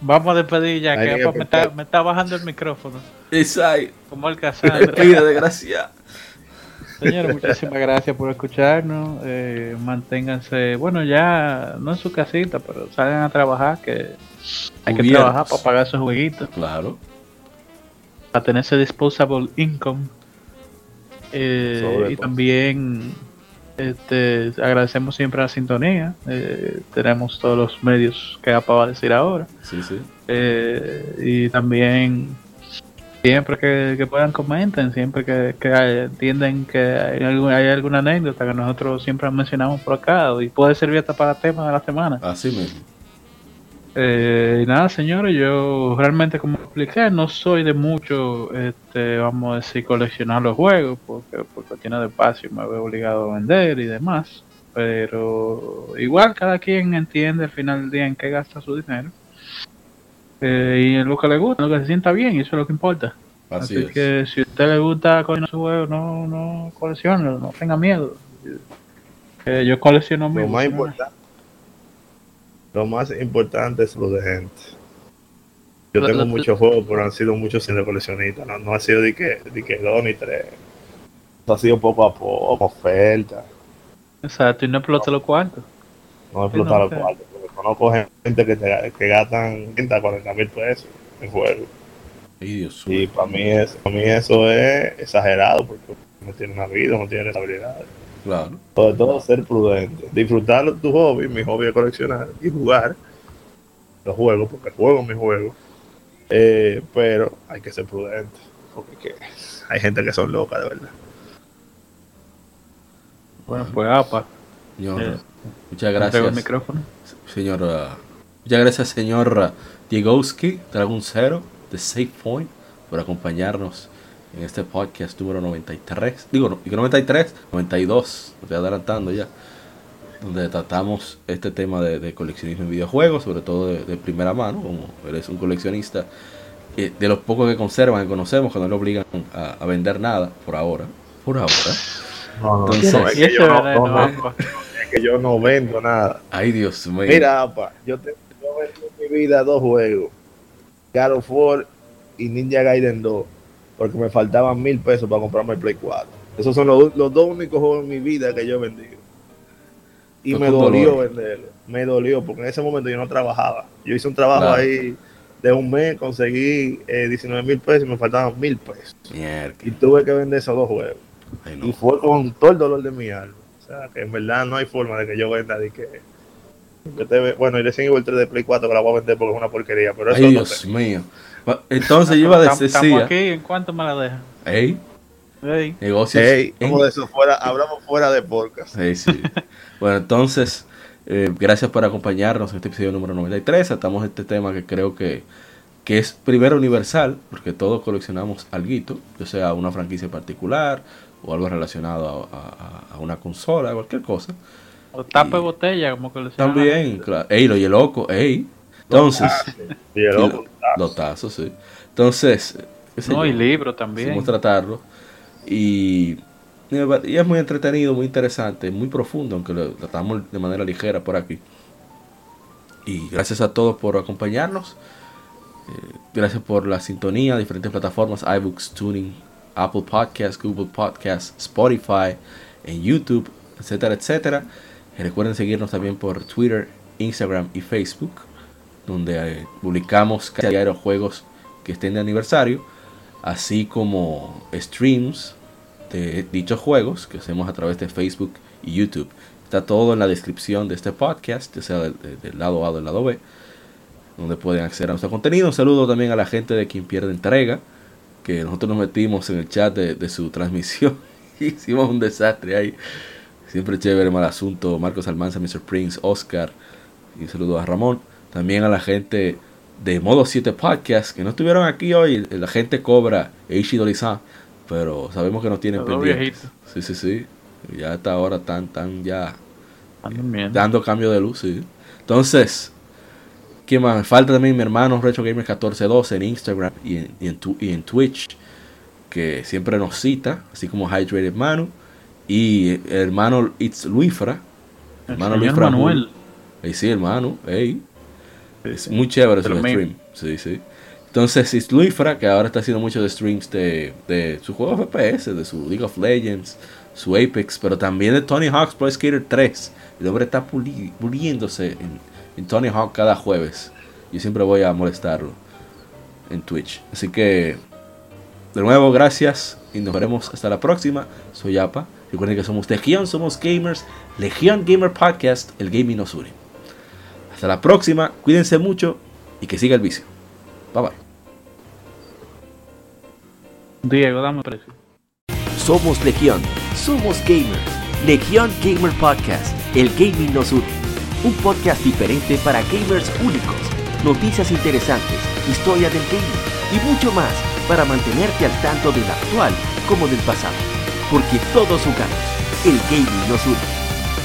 Vamos a despedir ya, Hay que me, está, me está bajando el micrófono. Sale, Como el *laughs* Cassandra. despide, desgraciado. Señores, muchísimas gracias por escucharnos. Eh, manténganse, bueno, ya no en su casita, pero salgan a trabajar, que hay que trabajar para pagar esos jueguitos, Claro. para tener ese disposable income. Eh, y también este, agradecemos siempre la sintonía. Eh, tenemos todos los medios que APA va a decir ahora. Sí, sí. Eh, y también siempre que, que puedan comenten, siempre que, que entienden que hay, algún- hay alguna anécdota que nosotros siempre mencionamos por acá y puede servir hasta para temas de la semana. Así mismo. Eh, y nada, señores, yo realmente como expliqué, no soy de mucho, este, vamos a decir, coleccionar los juegos, porque por cuestiones de espacio me veo obligado a vender y demás. Pero igual cada quien entiende al final del día en qué gasta su dinero. Eh, y en lo que le gusta, en lo que se sienta bien, y eso es lo que importa. Así, Así, es. que si a usted le gusta coleccionar su juego, no, no coleccione, no tenga miedo. Eh, yo colecciono Lo más importante. Lo más importante es lo de gente. Yo tengo muchos juegos, pero han sido muchos sin coleccionistas. No, no ha sido de que, de que dos ni tres. Ha sido poco a poco, oferta. Exacto, y no explote los cuartos. No explotar los ok. cuartos. Porque conozco gente que, te- que gastan 30, 40 mil pesos en juegos. Ay, Dios Y mío. para mí, es, para mí eso es exagerado porque no tiene una vida, no tiene responsabilidades. Claro. Sobre todo ser prudente, disfrutando tu hobby, mi hobby es coleccionar y jugar los juegos, porque juego mi juego. Eh, pero hay que ser prudente, porque que- hay gente que son locas, de verdad. Bueno, pues APA. Señor, Eh, muchas el gracias. micrófono. Señor, ah, muchas gracias, señor ah, Diegowski, Dragon Zero, de Safe Point, por acompañarnos en este podcast número 93. Digo, no, digo 93, 92, me estoy adelantando ya. Donde tratamos este tema de, de coleccionismo en videojuegos, sobre todo de, de primera mano, como eres un coleccionista eh, de los pocos que conservan, que conocemos, que no le obligan a, a vender nada, por ahora. Por ahora. No, no, Entonces- no, es que yo no- verdad, no, no, no, APA. es que yo no vendo nada. Ay, Dios mío. Mira, apa, yo, te, yo vendí en mi vida dos juegos, God of War y Ninja Gaiden 2, porque me faltaban mil pesos para comprarme el Play 4. Esos son los, los dos únicos juegos en mi vida que yo he vendido. Y me dolió dolor. venderlo, me dolió, porque en ese momento yo no trabajaba. Yo hice un trabajo Claro. ahí de un mes, conseguí eh, 19 mil pesos y me faltaban mil pesos. Mierda. Y tuve que vender esos dos juegos. Ay, Y fue con todo el dolor de mi alma. O sea, que en verdad no hay forma de que yo venda de que. que te ve- bueno, y recién igual el 3 de Play 4 que la voy a vender porque es una porquería. Pero eso Ay, no Dios mío. Entonces yo iba a decir, estamos aquí, ¿en cuánto me la dejan? hey, Ey, negocios. Ey, en- como de eso fuera, hablamos fuera de podcast. Sí, sí. *laughs* bueno, entonces, eh, gracias por acompañarnos en este episodio número 93. Tratamos este tema que creo que, que es primero universal, porque todos coleccionamos algo, ya sea una franquicia particular o algo relacionado a, a- a una consola, cualquier cosa. O tape Y- botella, como que También, claro. Ey, lo y el loco, ey. Entonces, Y el loco, lo- los tazos, sí. Entonces, No, yo. y libro también. Quisimos tratarlo. Y, y es muy entretenido, muy interesante, muy profundo, aunque lo tratamos de manera ligera por aquí. Y gracias a todos por acompañarnos. Eh, gracias por la sintonía, diferentes plataformas, iBooks, Tuning, Apple Podcasts, Google Podcasts, Spotify, en YouTube, etcétera, etcétera. Y recuerden seguirnos también por Twitter, Instagram y Facebook, donde eh, publicamos casi a diario juegos que estén de aniversario, así como streams de dichos juegos que hacemos a través de Facebook y YouTube. Está todo en la descripción de este podcast, ya sea del, lado A o del lado B, donde pueden acceder a nuestro contenido. Un saludo también a la gente de quien pierde entrega, que nosotros nos metimos en el chat de su transmisión y *laughs* hicimos un desastre ahí. Siempre chévere, mal asunto. Marcos Almanza, Mr. Prince, Oscar. Y un saludo a Ramón. También a la gente de Modo 7 Podcast, que no estuvieron aquí hoy. La gente cobra Eishi pero sabemos que nos tienen viejitos. Sí, sí, sí. Ya hasta ahora están, tan ya dando cambio de luz, sí. Entonces, ¿qué más? Me falta también mi hermano Retro Gamer 1412 en Instagram y en, y en, tu- y en Twitch, que siempre nos cita, así como Hydrated Manu. Y el hermano It's Luifra. El hermano Luifra Manuel. Ey, sí, hermano. Ey. Es muy chévere su stream. Sí, sí. Entonces, It's Luifra, que ahora está haciendo muchos streams de, de sus juegos FPS, de su League of Legends, su Apex, pero también de Tony Hawk's Pro Skater 3. El hombre está puli- puliéndose en, en Tony Hawk cada jueves. Yo siempre voy a molestarlo en Twitch. Así que, de nuevo, gracias y nos veremos hasta la próxima. Soy Apa. Recuerden que somos Legión, somos gamers. Legión Gamer Podcast, el gaming nos une. Hasta la próxima, cuídense mucho y que siga el vicio. Bye bye. Diego, dame precio. Somos Legión, somos gamers. Legión Gamer Podcast, el gaming nos une. Un podcast diferente para gamers únicos, noticias interesantes, historia del gaming y mucho más para mantenerte al tanto del actual como del pasado. Porque todos jugamos, el gaming nos une.